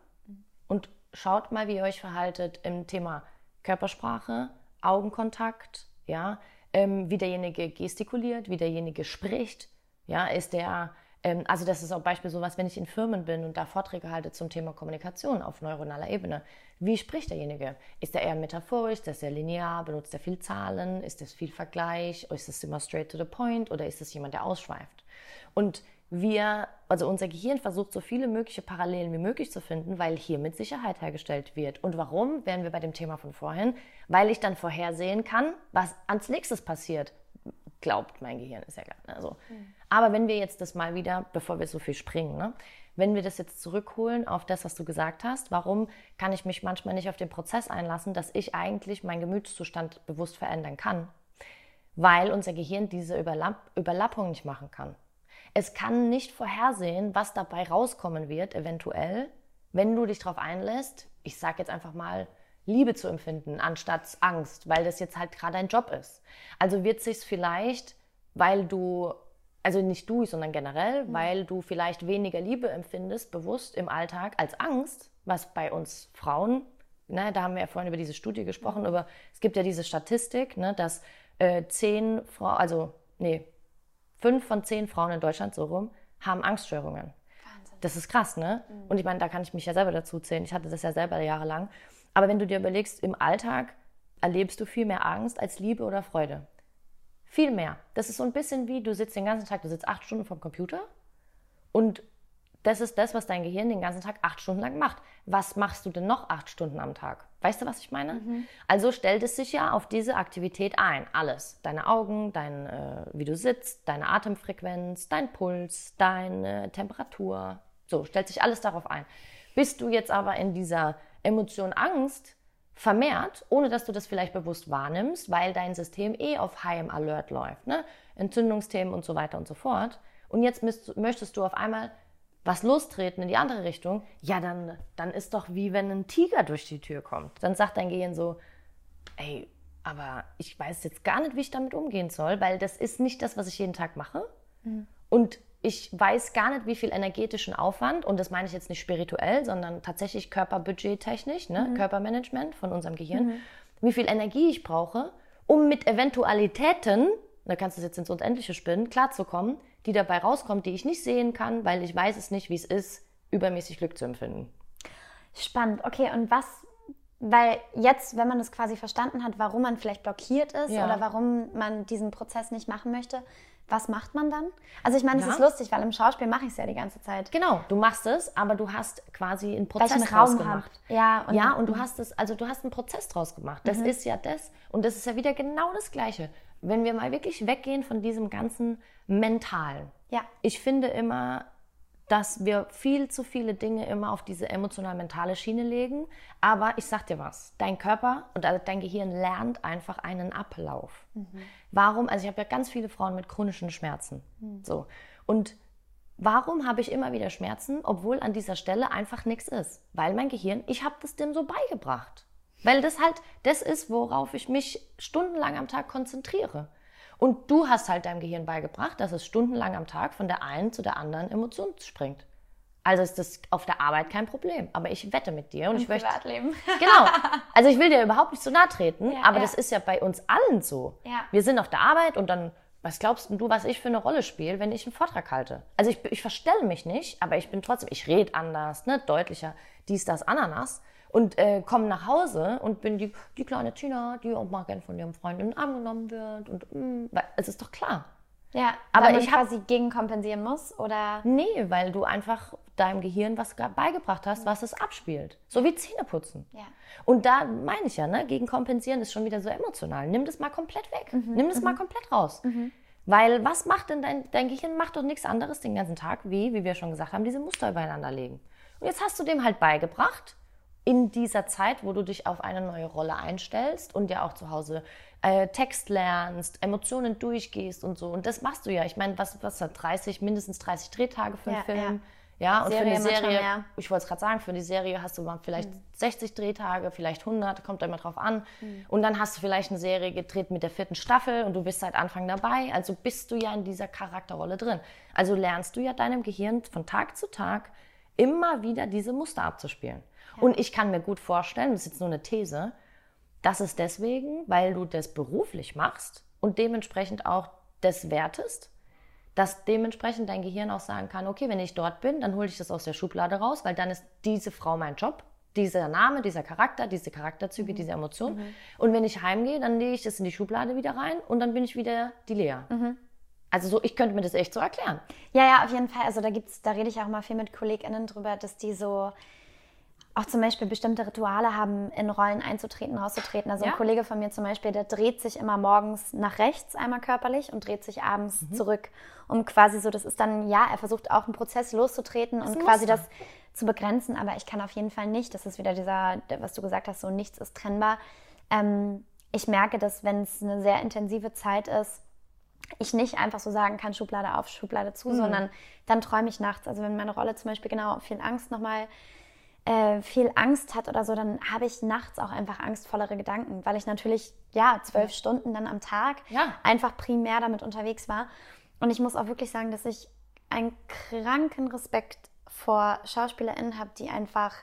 und schaut mal, wie ihr euch verhaltet im Thema Körpersprache, Augenkontakt, ja, ähm, wie derjenige gestikuliert, wie derjenige spricht, ja, ist der, ähm, also das ist auch Beispiel sowas, wenn ich in Firmen bin und da Vorträge halte zum Thema Kommunikation auf neuronaler Ebene. Wie spricht derjenige? Ist er eher metaphorisch, ist er linear, benutzt er viel Zahlen, ist es viel Vergleich, ist es immer straight to the point oder ist es jemand, der ausschweift? Und wir, also unser Gehirn versucht so viele mögliche Parallelen wie möglich zu finden, weil hier mit Sicherheit hergestellt wird. Und warum, wären wir bei dem Thema von vorhin, weil ich dann vorhersehen kann, was ans nächstes passiert. Glaubt mein Gehirn, ist ja klar. Also, Aber wenn wir jetzt das mal wieder, bevor wir so viel springen, ne, wenn wir das jetzt zurückholen auf das, was du gesagt hast, warum kann ich mich manchmal nicht auf den Prozess einlassen, dass ich eigentlich meinen Gemütszustand bewusst verändern kann? Weil unser Gehirn diese Überlapp Überlappung nicht machen kann. Es kann nicht vorhersehen, was dabei rauskommen wird, eventuell, wenn du dich darauf einlässt, ich sage jetzt einfach mal, Liebe zu empfinden, anstatt Angst, weil das jetzt halt gerade ein Job ist. Also wird sich's vielleicht, weil du, also nicht du, sondern generell, weil du vielleicht weniger Liebe empfindest, bewusst im Alltag, als Angst, was bei uns Frauen, ne, da haben wir ja vorhin über diese Studie gesprochen, aber es gibt ja diese Statistik, ne, dass äh, zehn Frauen, also nee, fünf von zehn Frauen in Deutschland so rum haben Angststörungen. Wahnsinn. Das ist krass, ne? Und ich meine, da kann ich mich ja selber dazu zählen. Ich hatte das ja selber jahrelang. Aber wenn du dir überlegst, im Alltag erlebst du viel mehr Angst als Liebe oder Freude. Viel mehr. Das ist so ein bisschen wie, du sitzt den ganzen Tag, du sitzt acht Stunden vom Computer und das ist das, was dein Gehirn den ganzen Tag acht Stunden lang macht. Was machst du denn noch acht Stunden am Tag? Weißt du, was ich meine? Also stellt es sich ja auf diese Aktivität ein. Alles. Deine Augen, dein, äh, wie du sitzt, deine Atemfrequenz, dein Puls, deine Temperatur. So, stellt sich alles darauf ein. Bist du jetzt aber in dieser Emotion Angst vermehrt, ohne dass du das vielleicht bewusst wahrnimmst, weil dein System eh auf High Alert läuft, ne? Entzündungsthemen und so weiter und so fort. Und jetzt müsst, möchtest du auf einmal was lostreten in die andere Richtung, ja, dann, dann ist doch wie wenn ein Tiger durch die Tür kommt. Dann sagt dein Gehirn so, ey, aber ich weiß jetzt gar nicht, wie ich damit umgehen soll, weil das ist nicht das, was ich jeden Tag mache. Und ich weiß gar nicht, wie viel energetischen Aufwand, und das meine ich jetzt nicht spirituell, sondern tatsächlich körperbudgettechnisch, ne? Körpermanagement von unserem Gehirn, wie viel Energie ich brauche, um mit Eventualitäten, da kannst du es jetzt ins Unendliche spinnen, klarzukommen, die dabei rauskommt, die ich nicht sehen kann, weil ich weiß es nicht, wie es ist, übermäßig Glück zu empfinden. Spannend. Okay, und was, weil jetzt, wenn man das quasi verstanden hat, warum man vielleicht blockiert ist Ja. oder warum man diesen Prozess nicht machen möchte, was macht man dann? Also ich meine, es ist lustig, weil im Schauspiel mache ich es ja die ganze Zeit. Genau, du machst es, aber du hast quasi einen Prozess einen draus Raum gemacht. habe. Ja, und, ja, und du hast es, also du hast einen Prozess draus gemacht. Mhm. Das ist ja das. Und das ist ja wieder genau das Gleiche. Wenn wir mal wirklich weggehen von diesem ganzen Mentalen. Ja. Ich finde immer, dass wir viel zu viele Dinge immer auf diese emotional-mentale Schiene legen. Aber ich sag dir was, dein Körper und also dein Gehirn lernt einfach einen Ablauf. Warum? Also ich habe ja ganz viele Frauen mit chronischen Schmerzen. So. Und Warum habe ich immer wieder Schmerzen, obwohl an dieser Stelle einfach nichts ist? Weil mein Gehirn, ich habe das dem so beigebracht. Weil das halt das ist, worauf ich mich stundenlang am Tag konzentriere. Und du hast halt deinem Gehirn beigebracht, dass es stundenlang am Tag von der einen zu der anderen Emotion springt. Also ist das auf der Arbeit kein Problem. Aber ich wette mit dir und ich möchte. Privatleben. (laughs) Genau. Also ich will dir überhaupt nicht so nahe treten, Ja, aber ja. das ist ja bei uns allen so. Ja. Wir sind auf der Arbeit und dann, was glaubst denn du, was ich für eine Rolle spiele, wenn ich einen Vortrag halte? Also ich, ich verstelle mich nicht, aber ich bin trotzdem, ich rede anders, ne, deutlicher, dies, das, Ananas. Und äh, komme nach Hause und bin die, die kleine Tina, die auch mal gern von ihrem Freund in den Arm genommen wird. Und mm, weil, es ist doch klar. Ja, Aber ich hab- quasi gegenkompensieren muss oder Nee, weil du einfach deinem Gehirn was ge- beigebracht hast, was es abspielt. So wie Zähneputzen. Ja. Und da meine ich ja, ne, gegen kompensieren ist schon wieder so emotional. Nimm das mal komplett weg. Nimm das mal komplett raus. Weil was macht denn dein, dein Gehirn? Macht doch nichts anderes den ganzen Tag, wie, wie wir schon gesagt haben, diese Muster übereinander legen. Und jetzt hast du dem halt beigebracht, in dieser Zeit, wo du dich auf eine neue Rolle einstellst und ja auch zu Hause äh, Text lernst, Emotionen durchgehst und so. Und das machst du ja. Ich meine, was, was hat 30, mindestens 30 Drehtage für einen Ja, Film? Ja, und Serie für eine Serie, ich wollte es gerade sagen, für die Serie hast du mal vielleicht 60 Drehtage, vielleicht 100, kommt da immer drauf an. Und dann hast du vielleicht eine Serie gedreht mit der vierten Staffel und du bist seit Anfang dabei. Also bist du ja in dieser Charakterrolle drin. Also lernst du ja deinem Gehirn von Tag zu Tag immer wieder diese Muster abzuspielen. Und ich kann mir gut vorstellen, das ist jetzt nur eine These, dass es deswegen, weil du das beruflich machst und dementsprechend auch das wertest, dass dementsprechend dein Gehirn auch sagen kann, okay, wenn ich dort bin, dann hole ich das aus der Schublade raus, weil dann ist diese Frau mein Job, dieser Name, dieser Charakter, diese Charakterzüge, diese Emotionen. Und wenn ich heimgehe, dann lege ich das in die Schublade wieder rein und dann bin ich wieder die Lea. Also so, ich könnte mir das echt so erklären. Ja, ja, auf jeden Fall. Also da gibt's, da rede ich auch mal viel mit KollegInnen drüber, dass die so auch zum Beispiel bestimmte Rituale haben, in Rollen einzutreten, rauszutreten. Also Ja. ein Kollege von mir zum Beispiel, der dreht sich immer morgens nach rechts einmal körperlich und dreht sich abends Mhm. zurück, um quasi so, das ist dann, ja, er versucht auch einen Prozess loszutreten und quasi das zu begrenzen, aber ich kann auf jeden Fall nicht, das ist wieder dieser, was du gesagt hast, so nichts ist trennbar. Ähm, ich merke, dass wenn es eine sehr intensive Zeit ist, ich nicht einfach so sagen kann, Schublade auf, Schublade zu, sondern dann träume ich nachts. Also wenn meine Rolle zum Beispiel genau viel Angst nochmal äh, viel Angst hat oder so, dann habe ich nachts auch einfach angstvollere Gedanken, weil ich natürlich, ja, zwölf Stunden dann am Tag Ja. einfach primär damit unterwegs war. Und ich muss auch wirklich sagen, dass ich einen kranken Respekt vor SchauspielerInnen habe, die einfach,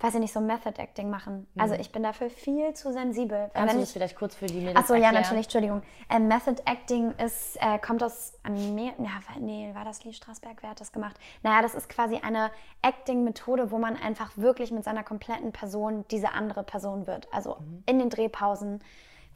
weiß ich nicht, so Method Acting machen. Also ich bin dafür viel zu sensibel. Kannst du das vielleicht kurz für die Mädels Ach so, ja, natürlich, Entschuldigung. Ähm, Method Acting ist, äh, kommt aus Amerika. Nee, war das Lee Strasberg? Wer hat das gemacht? Naja, das ist quasi eine Acting-Methode, wo man einfach wirklich mit seiner kompletten Person diese andere Person wird. Also in den Drehpausen,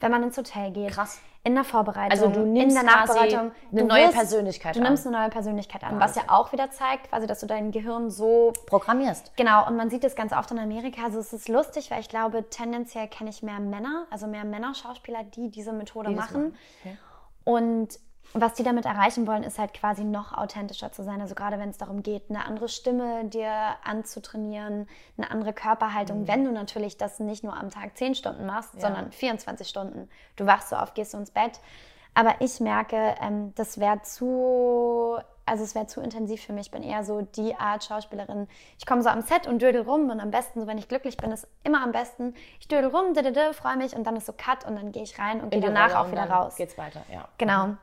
wenn man ins Hotel geht. Krass. In der Vorbereitung, Also du nimmst in der Nachbereitung. eine Du neue wirst- Persönlichkeit Du an. nimmst eine neue Persönlichkeit an, was ja auch wieder zeigt, quasi, dass du dein Gehirn so Programmierst. Genau, und man sieht das ganz oft in Amerika. Also es ist lustig, weil ich glaube, tendenziell kenne ich mehr Männer, also mehr Männerschauspieler, die diese Methode Die machen, okay. Und was die damit erreichen wollen, ist halt quasi noch authentischer zu sein. Also gerade wenn es darum geht, eine andere Stimme dir anzutrainieren, eine andere Körperhaltung, Mhm. wenn du natürlich das nicht nur am Tag 10 Stunden machst, sondern 24 Stunden. Du wachst so auf, gehst du ins Bett. Aber ich merke, ähm, das wäre zu, also es wäre zu intensiv für mich. Ich bin eher so die Art Schauspielerin. Ich komme so am Set und dödel rum und am besten, so wenn ich glücklich bin, ist immer am besten. Ich dödel rum, freue mich und dann ist so Cut und dann gehe ich rein und gehe danach auch wieder raus. Geht's weiter, ja. Genau.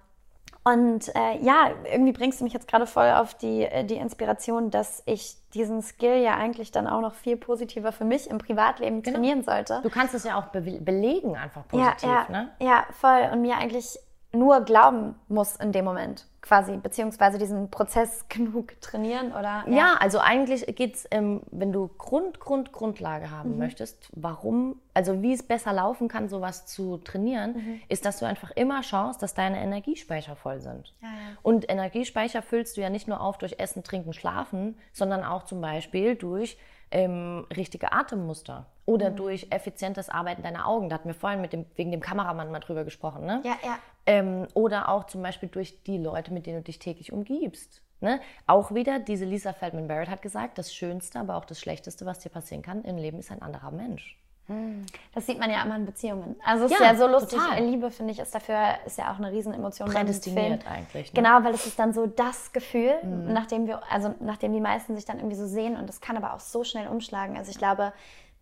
Und äh, ja, irgendwie bringst du mich jetzt gerade voll auf die, äh, die Inspiration, dass ich diesen Skill ja eigentlich dann auch noch viel positiver für mich im Privatleben trainieren sollte. Du kannst es ja auch be belegen, einfach positiv, ja, ja, ne? ja, voll. Und mir eigentlich nur glauben muss in dem Moment. Quasi, beziehungsweise diesen Prozess (laughs) genug trainieren oder? Ja, ja also eigentlich geht es, ähm, wenn du Grund, Grund, Grundlage haben mhm. möchtest, warum, also wie es besser laufen kann, sowas zu trainieren, mhm. ist, dass du einfach immer schaust, dass deine Energiespeicher voll sind. Ja, ja. Und Energiespeicher füllst du ja nicht nur auf durch Essen, Trinken, Schlafen, sondern auch zum Beispiel durch ähm, richtige Atemmuster oder mhm. durch effizientes Arbeiten deiner Augen. Da hatten wir vorhin mit dem, wegen dem Kameramann mal drüber gesprochen. Ne? Ja, ja. Ähm, oder auch zum Beispiel durch die Leute, mit denen du dich täglich umgibst. Ne? Auch wieder, diese Lisa Feldman Barrett hat gesagt, das Schönste, aber auch das Schlechteste, was dir passieren kann im Leben, ist ein anderer Mensch. Hm. Das sieht man ja immer in Beziehungen. Also es ja, ist ja so lustig. Total. Liebe, finde ich, ist dafür ist ja auch eine Riesenemotion. Prädestiniert eigentlich. Ne? Genau, weil es ist dann so das Gefühl, mhm. nachdem wir, also nachdem die meisten sich dann irgendwie so sehen und das kann aber auch so schnell umschlagen. Also ich glaube,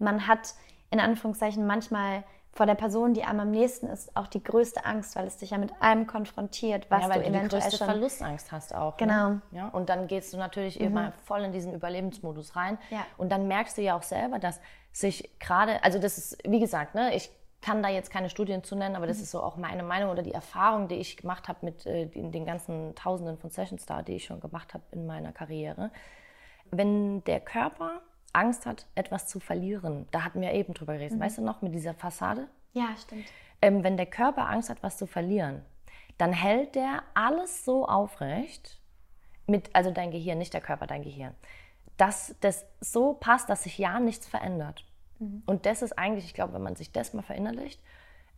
man hat in Anführungszeichen manchmal vor der Person, die einem am nächsten ist, auch die größte Angst, weil es dich ja mit allem konfrontiert, was ja, weil du, du eventuell die größte schon... Verlustangst hast auch. Ne? Genau. Ne? Ja, und dann gehst du natürlich mhm. immer voll in diesen Überlebensmodus rein. Ja. Und dann merkst du ja auch selber, dass sich gerade, also das ist, wie gesagt, ne, ich kann da jetzt keine Studien zu nennen, aber das mhm. ist so auch meine Meinung oder die Erfahrung, die ich gemacht habe mit äh, den, den ganzen Tausenden von Sessions da, die ich schon gemacht habe in meiner Karriere. Wenn der Körper Angst hat, etwas zu verlieren. Da hatten wir eben drüber geredet. Mhm. Weißt du noch, mit dieser Fassade? Ja, stimmt. Ähm, wenn der Körper Angst hat, was zu verlieren, dann hält der alles so aufrecht, mit, also dein Gehirn, nicht der Körper, dein Gehirn, dass das so passt, dass sich ja nichts verändert. Mhm. Und das ist eigentlich, ich glaube, wenn man sich das mal verinnerlicht,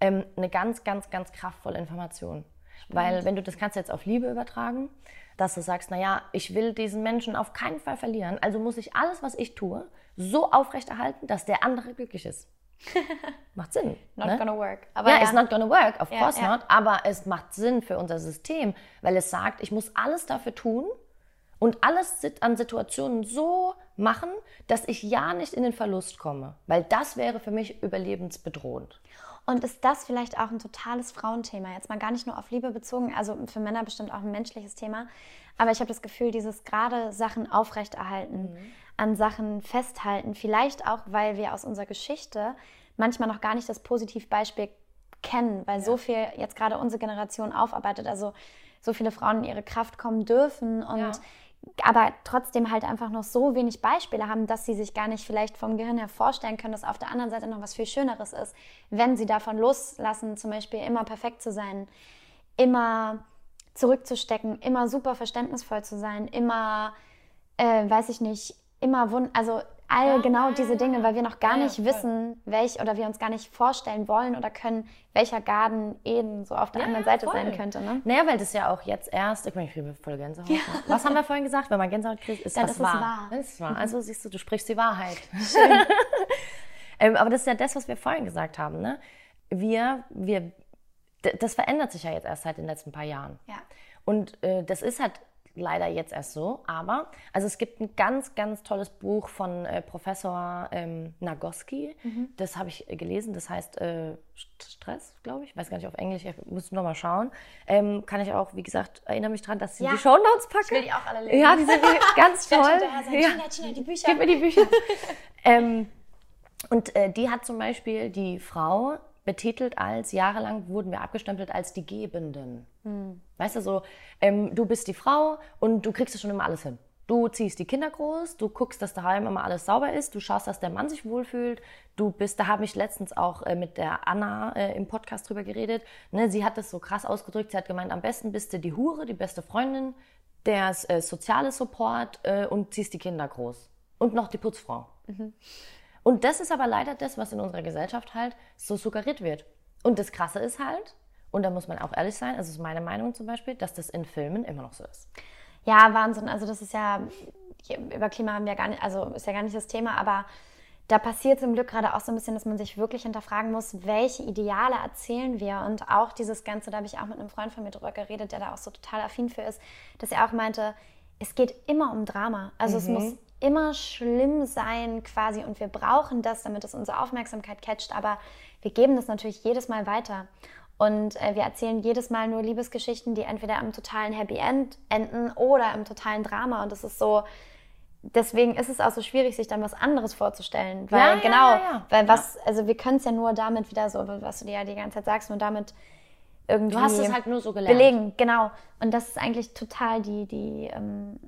ähm, eine ganz, ganz, ganz kraftvolle Information. Stimmt. Weil wenn du das kannst du jetzt auf Liebe übertragen, dass du sagst, naja, ich will diesen Menschen auf keinen Fall verlieren, also muss ich alles, was ich tue, so aufrechterhalten, dass der andere glücklich ist. (laughs) macht Sinn. not ne? gonna work. Aber ja, ja, it's not gonna work, of ja, course ja. not. Aber es macht Sinn für unser System, weil es sagt, ich muss alles dafür tun und alles an Situationen so machen, dass ich ja nicht in den Verlust komme. Weil das wäre für mich überlebensbedrohend. Und ist das vielleicht auch ein totales Frauenthema? Jetzt mal gar nicht nur auf Liebe bezogen, also für Männer bestimmt auch ein menschliches Thema. Aber ich habe das Gefühl, dieses gerade Sachen aufrechterhalten, mhm. an Sachen festhalten, vielleicht auch, weil wir aus unserer Geschichte manchmal noch gar nicht das Positivbeispiel kennen, weil ja. so viel jetzt gerade unsere Generation aufarbeitet, also so viele Frauen in ihre Kraft kommen dürfen und ja aber trotzdem halt einfach noch so wenig Beispiele haben, dass sie sich gar nicht vielleicht vom Gehirn her vorstellen können, dass auf der anderen Seite noch was viel Schöneres ist, wenn sie davon loslassen, zum Beispiel immer perfekt zu sein, immer zurückzustecken, immer super verständnisvoll zu sein, immer, äh, weiß ich nicht, immer wund, also all ja, genau ja, diese Dinge, weil wir noch gar ja, nicht wissen, welch oder wir uns gar nicht vorstellen wollen oder können, welcher Garten Eden so auf der anderen Seite voll. sein könnte. Ne? Naja, weil das ja auch jetzt erst, ich meine, ich kriege voll Gänsehaut. Was haben wir vorhin gesagt? Wenn man Gänsehaut kriegt, ist das, das wahr. Ist wahr. Das ist wahr. Also siehst du, du sprichst die Wahrheit. Schön. (laughs) ähm, aber das ist ja das, was wir vorhin gesagt haben. Ne? Wir, wir, das verändert sich ja jetzt erst seit den letzten paar Jahren. Ja. Und äh, das ist halt leider jetzt erst so. Aber, also es gibt ein ganz, ganz tolles Buch von äh, Professor ähm, Nagoski. Mhm. Das habe ich äh, gelesen. Das heißt äh, Stress, glaube ich. Weiß gar nicht auf Englisch. Ich muss noch mal schauen. Ähm, kann ich auch, wie gesagt, erinnere mich daran, dass ich ja. die Shownotes packe. Ich will die auch alle lesen. Ja, die sind (laughs) ganz toll. Ja. Die Bücher. Gib mir die Bücher. (laughs) ähm, und äh, die hat zum Beispiel die Frau betitelt als, jahrelang wurden wir abgestempelt als die Gebenden. Hm. Weißt du, so, ähm, du bist die Frau und du kriegst schon immer alles hin. Du ziehst die Kinder groß, du guckst, dass daheim immer alles sauber ist, du schaust, dass der Mann sich wohlfühlt. Du bist, da habe ich letztens auch äh, mit der Anna äh, im Podcast drüber geredet. Ne, sie hat das so krass ausgedrückt. Sie hat gemeint, am besten bist du die Hure, die beste Freundin, der äh, soziale Support äh, und ziehst die Kinder groß. Und noch die Putzfrau. Mhm. Und das ist aber leider das, was in unserer Gesellschaft halt so suggeriert wird. Und das Krasse ist halt, und da muss man auch ehrlich sein, also ist meine Meinung zum Beispiel, dass das in Filmen immer noch so ist. Ja, Wahnsinn. Also das ist ja, über Klima haben wir gar nicht, also ist ja gar nicht das Thema, aber da passiert zum Glück gerade auch so ein bisschen, dass man sich wirklich hinterfragen muss, welche Ideale erzählen wir und auch dieses Ganze, da habe ich auch mit einem Freund von mir drüber geredet, der da auch so total affin für ist, dass er auch meinte, es geht immer um Drama. Also mhm. es muss immer schlimm sein quasi und wir brauchen das, damit es unsere Aufmerksamkeit catcht, aber wir geben das natürlich jedes Mal weiter. Und äh, wir erzählen jedes Mal nur Liebesgeschichten, die entweder im totalen Happy End enden oder im totalen Drama. Und das ist so, deswegen ist es auch so schwierig, sich dann was anderes vorzustellen. Weil ja, genau, ja, ja, weil was, also wir können es ja nur damit wieder so, was du dir ja die ganze Zeit sagst, nur damit irgendwie Du hast es halt nur so gelernt. belegen. Genau. Und das ist eigentlich total die, die ähm,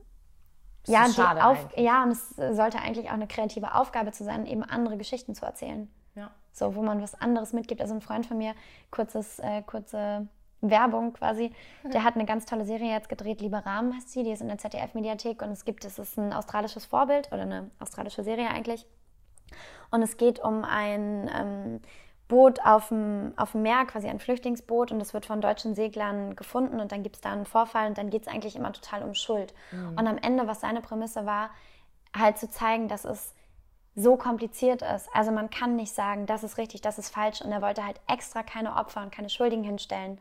Das ja, schade Auf ja, und es sollte eigentlich auch eine kreative Aufgabe zu sein, eben andere Geschichten zu erzählen. Ja. So, wo man was anderes mitgibt. Also ein Freund von mir, kurzes, äh, kurze Werbung quasi, der hat eine ganz tolle Serie jetzt gedreht, Liebe Rahmen heißt sie, die ist in der ZDF-Mediathek und es gibt, es ist ein australisches Vorbild oder eine australische Serie eigentlich. Und es geht um ein ähm, Boot auf dem, auf dem Meer, quasi ein Flüchtlingsboot und es wird von deutschen Seglern gefunden und dann gibt es da einen Vorfall und dann geht es eigentlich immer total um Schuld. Und am Ende, was seine Prämisse war, halt zu zeigen, dass es so kompliziert ist. Also man kann nicht sagen, das ist richtig, das ist falsch. Und er wollte halt extra keine Opfer und keine Schuldigen hinstellen.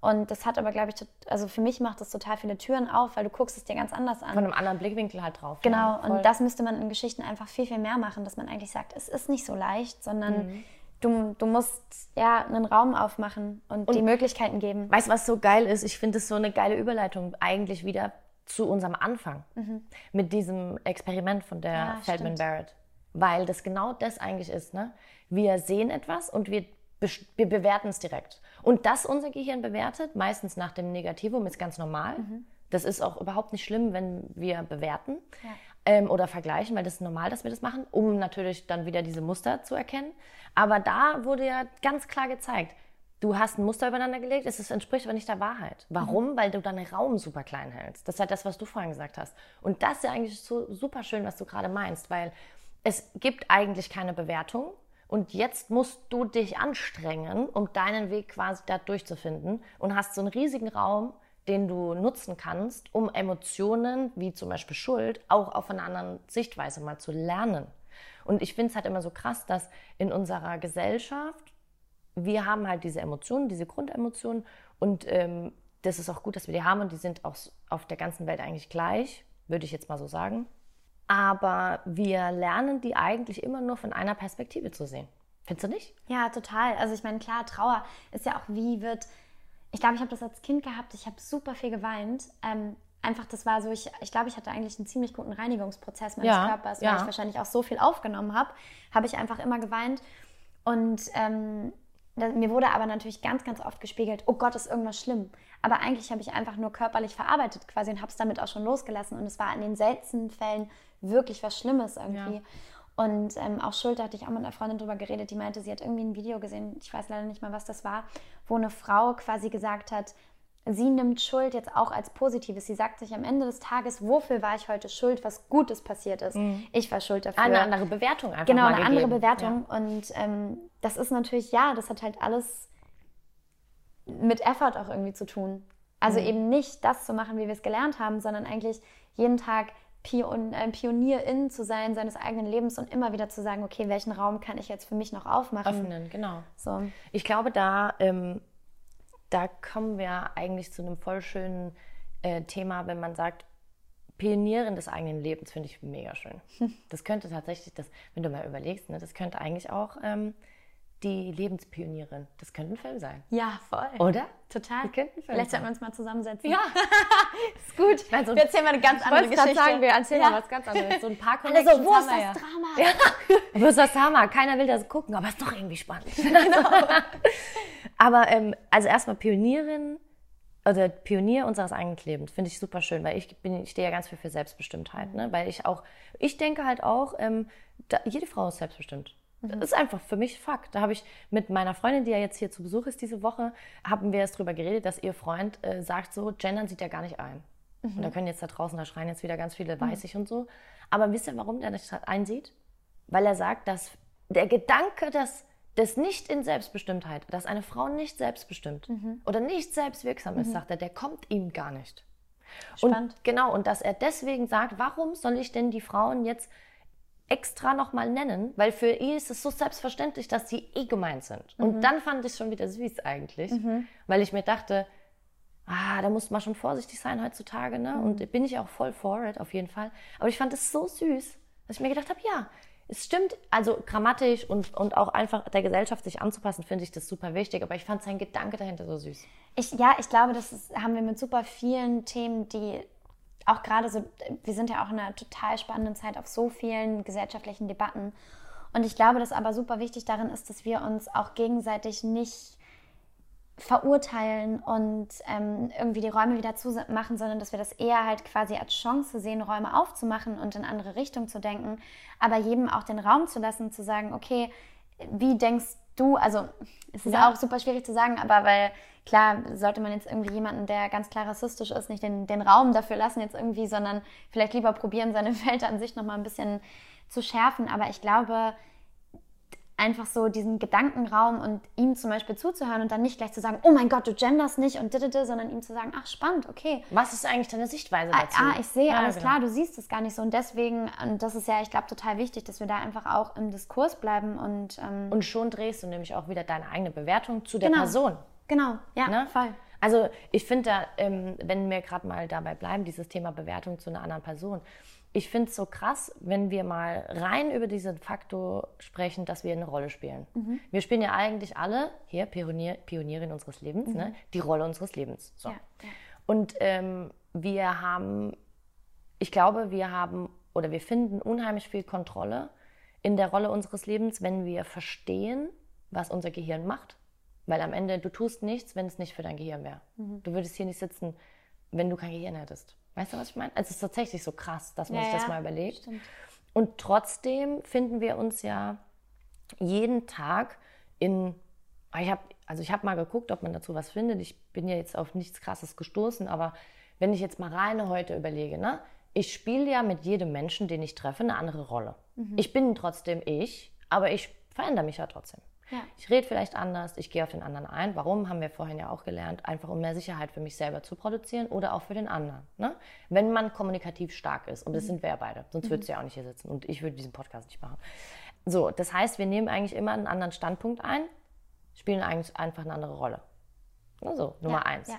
Und das hat aber, glaube ich, also für mich macht das total viele Türen auf, weil du guckst es dir ganz anders an. Von einem anderen Blickwinkel halt drauf. Genau, ja, und das müsste man in Geschichten einfach viel, viel mehr machen, dass man eigentlich sagt, es ist nicht so leicht, sondern Mhm. Du, du musst ja einen Raum aufmachen und, die Möglichkeiten geben. Weißt du, was so geil ist? Ich finde es so eine geile Überleitung eigentlich wieder zu unserem Anfang mit diesem Experiment von der Ja, Feldman stimmt. Barrett. Weil das genau das eigentlich ist. Ne? Wir sehen etwas und wir, bes- wir bewerten es direkt. Und das unser Gehirn bewertet, meistens nach dem Negativum, ist ganz normal. Das ist auch überhaupt nicht schlimm, wenn wir bewerten Ja. Ähm, oder vergleichen, weil das ist normal, dass wir das machen, um natürlich dann wieder diese Muster zu erkennen. Aber da wurde ja ganz klar gezeigt, du hast ein Muster übereinander gelegt, es entspricht aber nicht der Wahrheit. Warum? Weil du deinen Raum super klein hältst. Das ist halt das, was du vorhin gesagt hast. Und das ist ja eigentlich so super schön, was du gerade meinst, weil es gibt eigentlich keine Bewertung. Und jetzt musst du dich anstrengen, um deinen Weg quasi da durchzufinden und hast so einen riesigen Raum, den du nutzen kannst, um Emotionen wie zum Beispiel Schuld auch auf einer anderen Sichtweise mal zu lernen. Und ich finde es halt immer so krass, dass in unserer Gesellschaft wir haben halt diese Emotionen, diese Grundemotionen und ähm, das ist auch gut, dass wir die haben und die sind auch auf der ganzen Welt eigentlich gleich, würde ich jetzt mal so sagen. Aber wir lernen die eigentlich immer nur von einer Perspektive zu sehen. Findest du nicht? Ja, total. Also ich meine, klar, Trauer ist ja auch, wie wird. Ich glaube, ich habe das als Kind gehabt. Ich habe super viel geweint. Ähm, einfach, das war so, ich, ich glaube, ich hatte eigentlich einen ziemlich guten Reinigungsprozess meines Ja, Körpers, weil ja. ich wahrscheinlich auch so viel aufgenommen habe, habe ich einfach immer geweint. Und ähm, da, mir wurde aber natürlich ganz, ganz oft gespiegelt, oh Gott, ist irgendwas schlimm. Aber eigentlich habe ich einfach nur körperlich verarbeitet quasi und habe es damit auch schon losgelassen. Und es war in den seltensten Fällen wirklich was Schlimmes irgendwie. Ja. Und ähm, auch Schuld, da hatte ich auch mit einer Freundin drüber geredet, die meinte, sie hat irgendwie ein Video gesehen, ich weiß leider nicht mal, was das war, wo eine Frau quasi gesagt hat, sie nimmt Schuld jetzt auch als Positives. Sie sagt sich am Ende des Tages, wofür war ich heute schuld, was Gutes passiert ist. Ich war schuld dafür. Eine andere Bewertung einfach Genau, eine andere gegeben. Bewertung. Und ähm, das ist natürlich, ja, das hat halt alles mit Effort auch irgendwie zu tun. Also Mhm. eben nicht das zu machen, wie wir es gelernt haben, sondern eigentlich jeden Tag Pion, äh, Pionierin zu sein seines eigenen Lebens und immer wieder zu sagen, okay, welchen Raum kann ich jetzt für mich noch aufmachen? Öffnen, genau. So. Ich glaube, da, ähm, da kommen wir eigentlich zu einem voll schönen äh, Thema, wenn man sagt, Pionierin des eigenen Lebens, finde ich mega schön. (laughs) Das könnte tatsächlich, das, wenn du mal überlegst, ne, das könnte eigentlich auch ähm, die Lebenspionierin, das könnte ein Film sein. Ja, voll. Oder? Total. Wir könnten Vielleicht sein. sollten wir uns mal zusammensetzen. Ja, (laughs) ist gut. Also, wir erzählen mal eine ganz ich andere Geschichte. sagen, wir erzählen ja. mal was ganz anderes. So ein paar (laughs) Connections so, wo ist das ja. Drama? Ja. (laughs) Wo ist das Hammer? Keiner will das gucken, aber ist doch irgendwie spannend. Genau. aber ähm, also erstmal Pionierin oder Pionier unseres eigenen Lebens finde ich super schön, weil ich bin, ich stehe ja ganz viel für Selbstbestimmtheit, ne? Weil ich auch, ich denke halt auch, ähm, da, jede Frau ist selbstbestimmt. Das ist einfach für mich Fakt. Da habe ich mit meiner Freundin, die ja jetzt hier zu Besuch ist diese Woche, haben wir es drüber geredet, dass ihr Freund äh, sagt so, Gendern sieht er gar nicht ein. Und da können jetzt da draußen, da schreien jetzt wieder ganz viele weiß ich und so. Aber wisst ihr, warum der nicht einsieht? Weil er sagt, dass der Gedanke, dass das nicht in Selbstbestimmtheit, dass eine Frau nicht selbstbestimmt oder nicht selbstwirksam ist, sagt er, der kommt ihm gar nicht. Spannend. Und genau, und dass er deswegen sagt, warum soll ich denn die Frauen jetzt extra nochmal nennen? Weil für ihn ist es so selbstverständlich, dass sie eh gemeint sind. Und dann fand ich es schon wieder süß eigentlich, weil ich mir dachte, ah, da muss man schon vorsichtig sein heutzutage, ne? Und bin ich auch voll for it, auf jeden Fall. Aber ich fand es so süß, dass ich mir gedacht habe, ja, es stimmt, also grammatisch und, und auch einfach der Gesellschaft sich anzupassen, finde ich das super wichtig. Aber ich fand sein Gedanke dahinter so süß. Ich, ja, ich glaube, das ist, haben wir mit super vielen Themen, die auch gerade so, wir sind ja auch in einer total spannenden Zeit auf so vielen gesellschaftlichen Debatten. Und ich glaube, dass aber super wichtig darin ist, dass wir uns auch gegenseitig nicht verurteilen und ähm, irgendwie die Räume wieder zumachen, sondern dass wir das eher halt quasi als Chance sehen, Räume aufzumachen und in andere Richtungen zu denken, aber jedem auch den Raum zu lassen, zu sagen, okay, wie denkst du, also es ist ja. auch super schwierig zu sagen, aber weil klar sollte man jetzt irgendwie jemanden, der ganz klar rassistisch ist, nicht den, den Raum dafür lassen jetzt irgendwie, sondern vielleicht lieber probieren, seine (laughs) Welt an sich nochmal ein bisschen zu schärfen, aber ich glaube, einfach so diesen Gedankenraum und ihm zum Beispiel zuzuhören und dann nicht gleich zu sagen, oh mein Gott, du genders nicht und didede, sondern ihm zu sagen, ach spannend, okay. Was ist eigentlich deine Sichtweise ah, dazu? Ah, ich sehe, ja, alles genau. klar, du siehst es gar nicht so und deswegen, und das ist ja, ich glaube, total wichtig, dass wir da einfach auch im Diskurs bleiben und... Ähm, und schon drehst du nämlich auch wieder deine eigene Bewertung zu der genau. Person. Genau, ja, ne? voll. Also ich finde da, ähm, wenn wir gerade mal dabei bleiben, dieses Thema Bewertung zu einer anderen Person, ich finde es so krass, wenn wir mal rein über diesen Faktor sprechen, dass wir eine Rolle spielen. Mhm. Wir spielen ja eigentlich alle, hier Pionier, Pionierin unseres Lebens, ne, mhm. ne, die Rolle unseres Lebens. So. Ja, ja. Und ähm, wir haben, ich glaube, wir haben oder wir finden unheimlich viel Kontrolle in der Rolle unseres Lebens, wenn wir verstehen, was unser Gehirn macht. Weil am Ende, du tust nichts, wenn es nicht für dein Gehirn wäre. Mhm. Du würdest hier nicht sitzen, wenn du kein Gehirn hättest. Weißt du, was ich meine? Also es ist tatsächlich so krass, dass man ja, sich das ja, mal überlegt. Stimmt. Und trotzdem finden wir uns ja jeden Tag in. Ich hab, also ich habe mal geguckt, ob man dazu was findet. Ich bin ja jetzt auf nichts Krasses gestoßen, aber wenn ich jetzt mal reine heute überlege, ne, ich spiele ja mit jedem Menschen, den ich treffe, eine andere Rolle. Mhm. Ich bin trotzdem ich, aber ich verändere mich ja trotzdem. Ja. Ich rede vielleicht anders, ich gehe auf den anderen ein. Warum, haben wir vorhin ja auch gelernt, einfach um mehr Sicherheit für mich selber zu produzieren oder auch für den anderen. Ne? Wenn man kommunikativ stark ist, und das mhm. sind wir ja beide, sonst mhm. würdest du ja auch nicht hier sitzen und ich würde diesen Podcast nicht machen. So, das heißt, wir nehmen eigentlich immer einen anderen Standpunkt ein, spielen eigentlich einfach eine andere Rolle. So, Nummer ja, eins. Ja.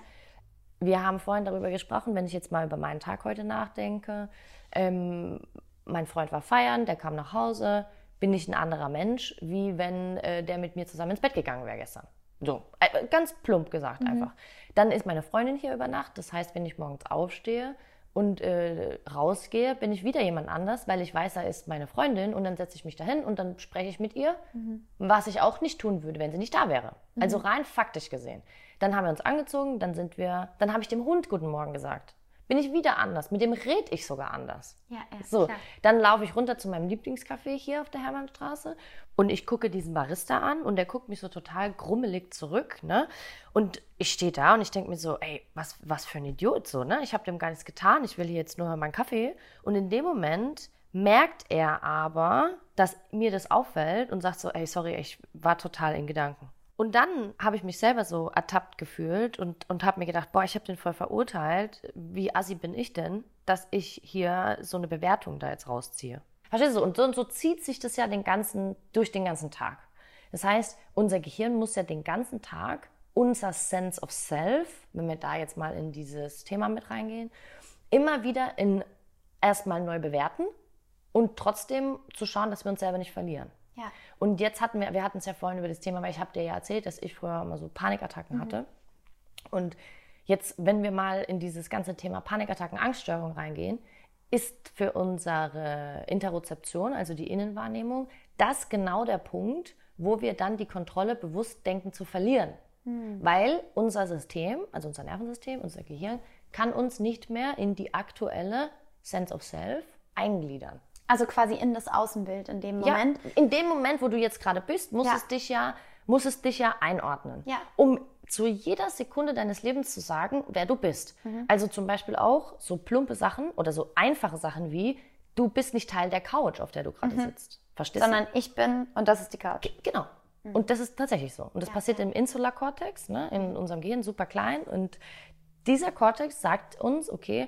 Wir haben vorhin darüber gesprochen, wenn ich jetzt mal über meinen Tag heute nachdenke. Ähm, mein Freund war feiern, der kam nach Hause, bin ich ein anderer Mensch, wie wenn äh, der mit mir zusammen ins Bett gegangen wäre gestern. So, äh, ganz plump gesagt mhm. einfach. Dann ist meine Freundin hier über Nacht. Das heißt, wenn ich morgens aufstehe und äh, rausgehe, bin ich wieder jemand anders, weil ich weiß, da ist meine Freundin und dann setze ich mich dahin und dann spreche ich mit ihr, mhm. was ich auch nicht tun würde, wenn sie nicht da wäre. Mhm. Also rein faktisch gesehen. Dann haben wir uns angezogen, dann sind wir, dann habe ich dem Hund Guten Morgen gesagt bin ich wieder anders. Mit dem rede ich sogar anders. Ja, ja, so, klar. dann laufe ich runter zu meinem Lieblingscafé hier auf der Hermannstraße und ich gucke diesen Barista an und der guckt mich so total grummelig zurück, ne? Und ich stehe da und ich denke mir so, ey, was, was für ein Idiot so, ne? Ich habe dem gar nichts getan, ich will hier jetzt nur meinen Kaffee. Und in dem Moment merkt er aber, dass mir das auffällt und sagt so, ey, sorry, ich war total in Gedanken. Und dann habe ich mich selber so ertappt gefühlt und, und habe mir gedacht, boah, ich habe den voll verurteilt. Wie assi bin ich denn, dass ich hier so eine Bewertung da jetzt rausziehe? Verstehst du? Und so, und so zieht sich das ja den ganzen, durch den ganzen Tag. Das heißt, unser Gehirn muss ja den ganzen Tag unser Sense of Self, wenn wir da jetzt mal in dieses Thema mit reingehen, immer wieder in erstmal neu bewerten und trotzdem zu schauen, dass wir uns selber nicht verlieren. Ja. Und jetzt hatten wir, wir hatten es ja vorhin über das Thema, weil ich habe dir ja erzählt, dass ich früher immer so Panikattacken mhm. hatte. Und jetzt, wenn wir mal in dieses ganze Thema Panikattacken, Angststörung reingehen, ist für unsere Interozeption, also die Innenwahrnehmung, das genau der Punkt, wo wir dann die Kontrolle bewusst denken zu verlieren. Mhm. Weil unser System, also unser Nervensystem, unser Gehirn, kann uns nicht mehr in die aktuelle Sense of Self eingliedern. Also quasi in das Außenbild in dem Moment. Ja, in dem Moment, wo du jetzt gerade bist, muss ja. es dich ja, muss es dich ja einordnen. Ja. Um zu jeder Sekunde deines Lebens zu sagen, wer du bist. Mhm. Also zum Beispiel auch so plumpe Sachen oder so einfache Sachen wie, du bist nicht Teil der Couch, auf der du gerade mhm. sitzt. Verstehst Sondern du? Sondern ich bin und das ist die Couch. G genau. Mhm. Und das ist tatsächlich so. Und das ja, passiert im Insular Cortex, ne, in unserem Gehirn, super klein. Und dieser Cortex sagt uns, okay,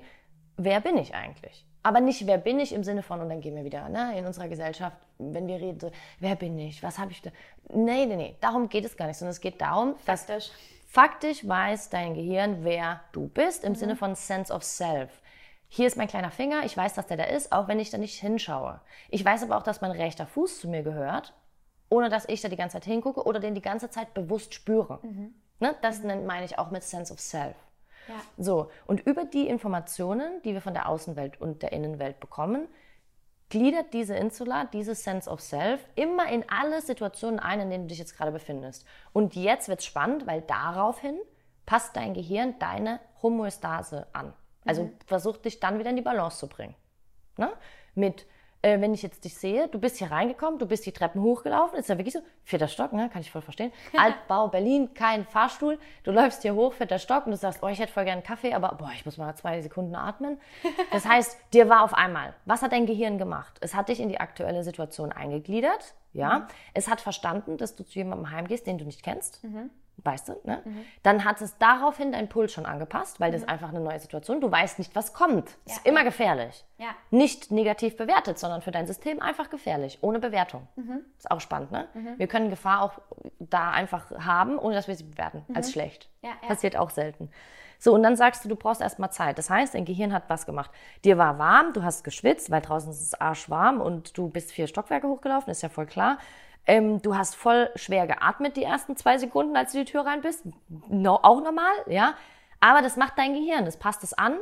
wer bin ich eigentlich? Aber nicht, wer bin ich im Sinne von, und dann gehen wir wieder ne, in unserer Gesellschaft, wenn wir reden, so, wer bin ich, was habe ich da. Nee, nee, nee, darum geht es gar nicht, sondern es geht darum, faktisch. dass faktisch weiß dein Gehirn, wer du bist, im mhm. Sinne von Sense of Self. Hier ist mein kleiner Finger, ich weiß, dass der da ist, auch wenn ich da nicht hinschaue. Ich weiß aber auch, dass mein rechter Fuß zu mir gehört, ohne dass ich da die ganze Zeit hingucke oder den die ganze Zeit bewusst spüre. Mhm. Ne, das mhm. meine ich auch mit Sense of Self. Ja. So, und über die Informationen, die wir von der Außenwelt und der Innenwelt bekommen, gliedert diese Insula, diese Sense of Self, immer in alle Situationen ein, in denen du dich jetzt gerade befindest. Und jetzt wird es spannend, weil daraufhin passt dein Gehirn deine Homöostase an. Also mhm. versucht dich dann wieder in die Balance zu bringen. Ne? Mit äh, wenn ich jetzt dich sehe, du bist hier reingekommen, du bist die Treppen hochgelaufen, ist ja wirklich so, vierter Stock, ne? kann ich voll verstehen. (laughs) Altbau, Berlin, kein Fahrstuhl, du läufst hier hoch, vierter Stock und du sagst, oh, ich hätte voll gerne einen Kaffee, aber boah, ich muss mal zwei Sekunden atmen. (laughs) Das heißt, dir war auf einmal, was hat dein Gehirn gemacht? Es hat dich in die aktuelle Situation eingegliedert, ja. Mhm. Es hat verstanden, dass du zu jemandem heimgehst, den du nicht kennst. Mhm weißt du, ne? Mhm. Dann hat es daraufhin deinen Puls schon angepasst, weil mhm. das einfach eine neue Situation, du weißt nicht, was kommt. Ja. Ist immer gefährlich. Ja. Nicht negativ bewertet, sondern für dein System einfach gefährlich, ohne Bewertung. Mhm. Ist auch spannend, ne? Mhm. Wir können Gefahr auch da einfach haben, ohne dass wir sie bewerten, als mhm. schlecht. Ja, Passiert auch selten. So, und dann sagst du, du brauchst erstmal Zeit. Das heißt, dein Gehirn hat was gemacht. Dir war warm, du hast geschwitzt, weil draußen ist es arschwarm und du bist vier Stockwerke hochgelaufen, ist ja voll klar. Ähm, du hast voll schwer geatmet die ersten zwei Sekunden, als du die Tür rein bist. No, auch normal, ja. Aber das macht dein Gehirn. Das passt es an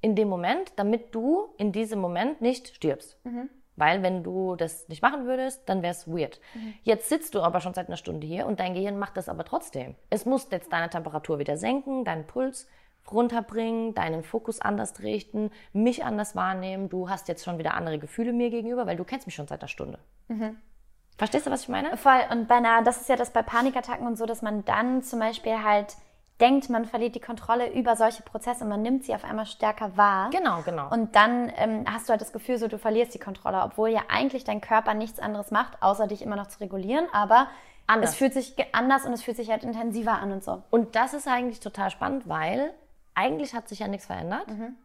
in dem Moment, damit du in diesem Moment nicht stirbst. Mhm. Weil wenn du das nicht machen würdest, dann wäre es weird. Mhm. Jetzt sitzt du aber schon seit einer Stunde hier und dein Gehirn macht das aber trotzdem. Es muss jetzt deine Temperatur wieder senken, deinen Puls runterbringen, deinen Fokus anders richten, mich anders wahrnehmen. Du hast jetzt schon wieder andere Gefühle mir gegenüber, weil du kennst mich schon seit einer Stunde. Mhm. Verstehst du, was ich meine? Voll. Und bei einer, das ist ja das bei Panikattacken und so, dass man dann zum Beispiel halt denkt, man verliert die Kontrolle über solche Prozesse und man nimmt sie auf einmal stärker wahr. Genau, genau. Und dann ähm, hast du halt das Gefühl, so du verlierst die Kontrolle, obwohl ja eigentlich dein Körper nichts anderes macht, außer dich immer noch zu regulieren. Aber anders. es fühlt sich anders und es fühlt sich halt intensiver an und so. Und das ist eigentlich total spannend, weil eigentlich hat sich ja nichts verändert, mhm.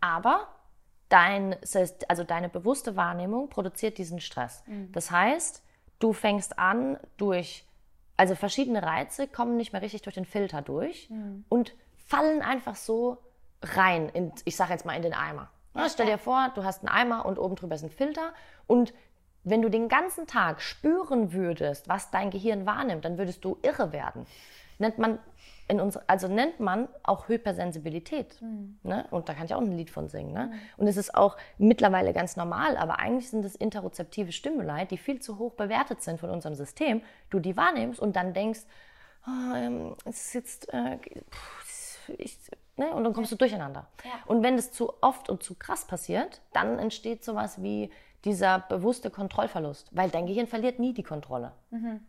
aber dein, also deine bewusste Wahrnehmung produziert diesen Stress. Mhm. Das heißt, du fängst an durch, also verschiedene Reize kommen nicht mehr richtig durch den Filter durch mhm. und fallen einfach so rein, in, ich sage jetzt mal in den Eimer. Ja, stell dir vor, du hast einen Eimer und oben drüber ist ein Filter und wenn du den ganzen Tag spüren würdest, was dein Gehirn wahrnimmt, dann würdest du irre werden. Nennt man in uns, also nennt man auch Hypersensibilität. Mhm. Ne? Und da kann ich auch ein Lied von singen. Ne? Mhm. Und es ist auch mittlerweile ganz normal, aber eigentlich sind es interozeptive Stimuli, die viel zu hoch bewertet sind von unserem System. Du die wahrnimmst und dann denkst, oh, ähm, es ist jetzt, äh, ich, ne? und dann kommst du durcheinander. Ja. Und wenn das zu oft und zu krass passiert, dann entsteht sowas wie dieser bewusste Kontrollverlust, weil dein Gehirn verliert nie die Kontrolle. Mhm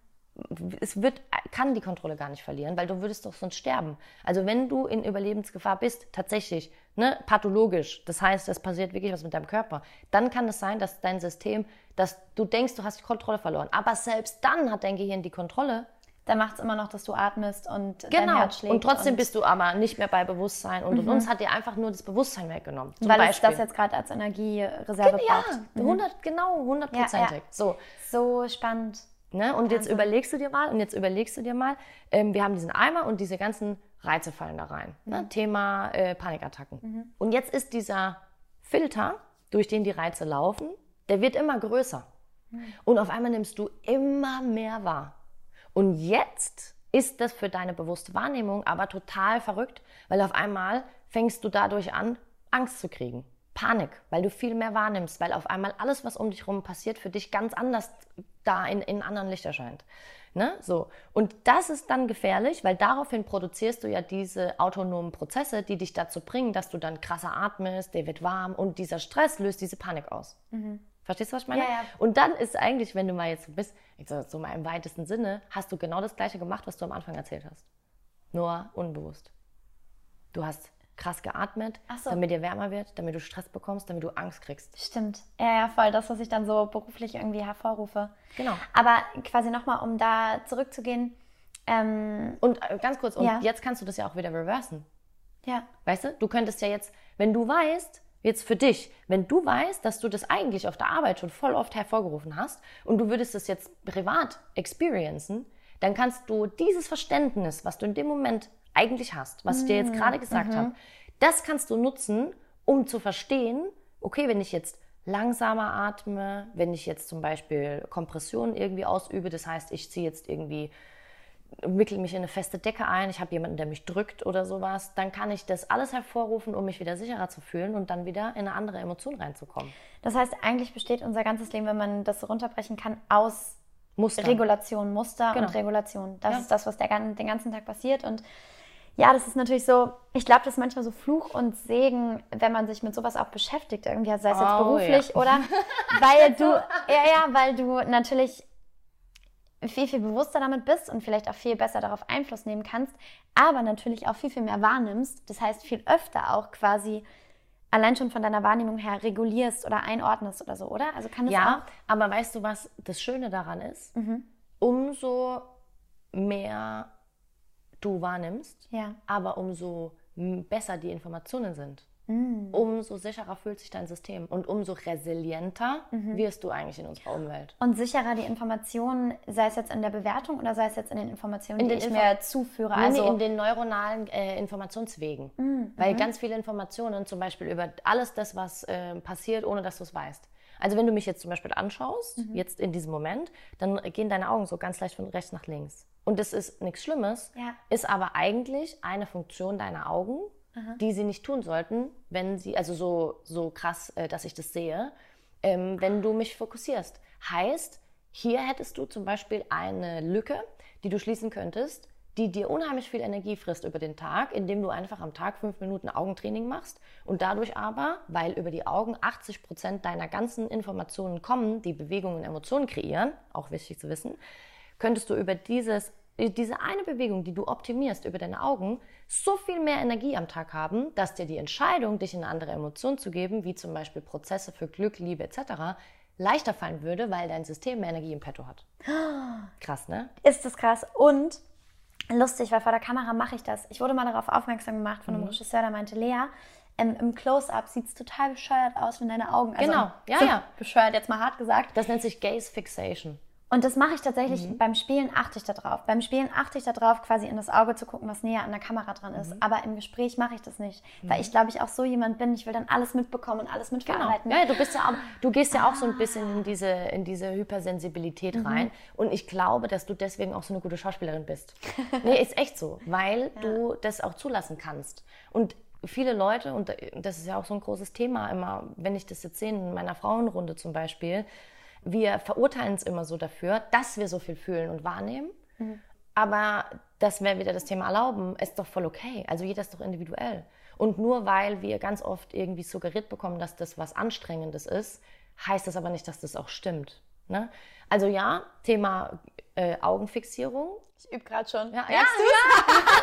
es wird, kann die Kontrolle gar nicht verlieren, weil du würdest doch sonst sterben. Also wenn du in Überlebensgefahr bist, tatsächlich, ne, pathologisch, das heißt, es passiert wirklich was mit deinem Körper, dann kann es sein, dass dein System, dass du denkst, du hast die Kontrolle verloren. Aber selbst dann hat dein Gehirn die Kontrolle. Dann macht es immer noch, dass du atmest und genau. dein Herz schlägt. Und trotzdem und bist du aber nicht mehr bei Bewusstsein. Und, mhm. und uns hat dir einfach nur das Bewusstsein weggenommen. Weil Beispiel. es das jetzt gerade als Energiereserve ja, braucht. Ja, 100, mhm. genau, hundertprozentig. Ja, ja. So. so spannend. Ne? Und jetzt überlegst du dir mal, und jetzt überlegst du dir mal, ähm, wir haben diesen Eimer und diese ganzen Reize fallen da rein. Ne? Mhm. Thema äh, Panikattacken. Mhm. Und jetzt ist dieser Filter, durch den die Reize laufen, der wird immer größer. Mhm. Und auf einmal nimmst du immer mehr wahr. Und jetzt ist das für deine bewusste Wahrnehmung aber total verrückt, weil auf einmal fängst du dadurch an, Angst zu kriegen. Panik, weil du viel mehr wahrnimmst, weil auf einmal alles, was um dich herum passiert, für dich ganz anders da in, in anderen Licht erscheint. Ne? So. Und das ist dann gefährlich, weil daraufhin produzierst du ja diese autonomen Prozesse, die dich dazu bringen, dass du dann krasser atmest, dir wird warm und dieser Stress löst diese Panik aus. Mhm. Verstehst du, was ich meine? Ja, ja. Und dann ist eigentlich, wenn du mal jetzt bist, so mal im weitesten Sinne, hast du genau das Gleiche gemacht, was du am Anfang erzählt hast. Nur unbewusst. Du hast krass geatmet, so. damit dir wärmer wird, damit du Stress bekommst, damit du Angst kriegst. Stimmt. Ja, ja, voll. Das, was ich dann so beruflich irgendwie hervorrufe. Genau. Aber quasi nochmal, um da zurückzugehen. Ähm, und äh, ganz kurz, und ja. jetzt kannst du das ja auch wieder reversen. Ja. Weißt du, du könntest ja jetzt, wenn du weißt, jetzt für dich, wenn du weißt, dass du das eigentlich auf der Arbeit schon voll oft hervorgerufen hast und du würdest es jetzt privat experiencen, dann kannst du dieses Verständnis, was du in dem Moment eigentlich hast, was ich dir jetzt gerade gesagt mhm. habe, das kannst du nutzen, um zu verstehen, okay, wenn ich jetzt langsamer atme, wenn ich jetzt zum Beispiel Kompression irgendwie ausübe, das heißt, ich ziehe jetzt irgendwie wickel mich in eine feste Decke ein, ich habe jemanden, der mich drückt oder sowas, dann kann ich das alles hervorrufen, um mich wieder sicherer zu fühlen und dann wieder in eine andere Emotion reinzukommen. Das heißt, eigentlich besteht unser ganzes Leben, wenn man das runterbrechen kann, aus Muster. Regulation, Muster Genau. und Regulation. Das Ja. ist das, was der, den ganzen Tag passiert. Und ja, das ist natürlich so, ich glaube, das ist manchmal so Fluch und Segen, wenn man sich mit sowas auch beschäftigt, irgendwie, sei es jetzt Oh, beruflich oder (laughs) weil du, ja, ja, weil du natürlich viel, viel bewusster damit bist und vielleicht auch viel besser darauf Einfluss nehmen kannst, aber natürlich auch viel, viel mehr wahrnimmst. Das heißt, viel öfter auch quasi allein schon von deiner Wahrnehmung her regulierst oder einordnest oder so, oder? Also kann das Ja, aber weißt du, was das Schöne daran ist? Mhm. Umso mehr du wahrnimmst. Ja. aber umso besser die Informationen sind, Mm. umso sicherer fühlt sich dein System und umso resilienter Mhm. wirst du eigentlich in unserer Umwelt. Und sicherer die Informationen, sei es jetzt in der Bewertung oder sei es jetzt in den Informationen, In die den ich Info- mir zuführe. Nee, Also, in den neuronalen äh, Informationswegen. Weil ganz viele Informationen, zum Beispiel über alles das, was äh, passiert, ohne dass du es weißt. Also wenn du mich jetzt zum Beispiel anschaust, jetzt in diesem Moment, dann gehen deine Augen so ganz leicht von rechts nach links. Und das ist nichts Schlimmes, Ja. ist aber eigentlich eine Funktion deiner Augen, die sie nicht tun sollten, wenn sie, also so, so krass, äh, dass ich das sehe, ähm, wenn du mich fokussierst. Heißt, hier hättest du zum Beispiel eine Lücke, die du schließen könntest, die dir unheimlich viel Energie frisst über den Tag, indem du einfach am Tag fünf Minuten Augentraining machst und dadurch aber, weil über die Augen 80 Prozent deiner ganzen Informationen kommen, die Bewegungen und Emotionen kreieren, auch wichtig zu wissen, könntest du über dieses, diese eine Bewegung, die du optimierst über deine Augen, so viel mehr Energie am Tag haben, dass dir die Entscheidung, dich in eine andere Emotion zu geben, wie zum Beispiel Prozesse für Glück, Liebe etc., leichter fallen würde, weil dein System mehr Energie im Petto hat. (gasps) Krass, ne? ist das krass. Und lustig, weil vor der Kamera mache ich das. Ich wurde mal darauf aufmerksam gemacht von einem Mhm. Regisseur, der meinte, Lea, ähm, im Close-Up sieht es total bescheuert aus, wenn deine Augen. Also, Genau, ja, ja. Bescheuert, jetzt mal hart gesagt. Das nennt sich Gaze Fixation. Und das mache ich tatsächlich Mhm. beim Spielen achte ich da drauf. Beim Spielen achte ich da drauf, quasi in das Auge zu gucken, was näher an der Kamera dran ist. Mhm. Aber im Gespräch mache ich das nicht. Weil ich glaube, ich auch so jemand bin, ich will dann alles mitbekommen und alles mitverarbeiten. Genau. Ja, du bist ja auch, du gehst ja auch so ein bisschen in diese, in diese Hypersensibilität rein. Und ich glaube, dass du deswegen auch so eine gute Schauspielerin bist. Nee, ist echt so, weil (laughs) du das auch zulassen kannst. Und viele Leute, und das ist ja auch so ein großes Thema immer, wenn ich das jetzt sehe in meiner Frauenrunde zum Beispiel, wir verurteilen es immer so dafür, dass wir so viel fühlen und wahrnehmen. Aber dass wir wieder das Thema erlauben, ist doch voll okay. Also jeder ist doch individuell. Und nur weil wir ganz oft irgendwie suggeriert bekommen, dass das was Anstrengendes ist, heißt das aber nicht, dass das auch stimmt. Ne? Also ja, Thema äh, Augenfixierung. Ich übe gerade schon. Ja, ja, ich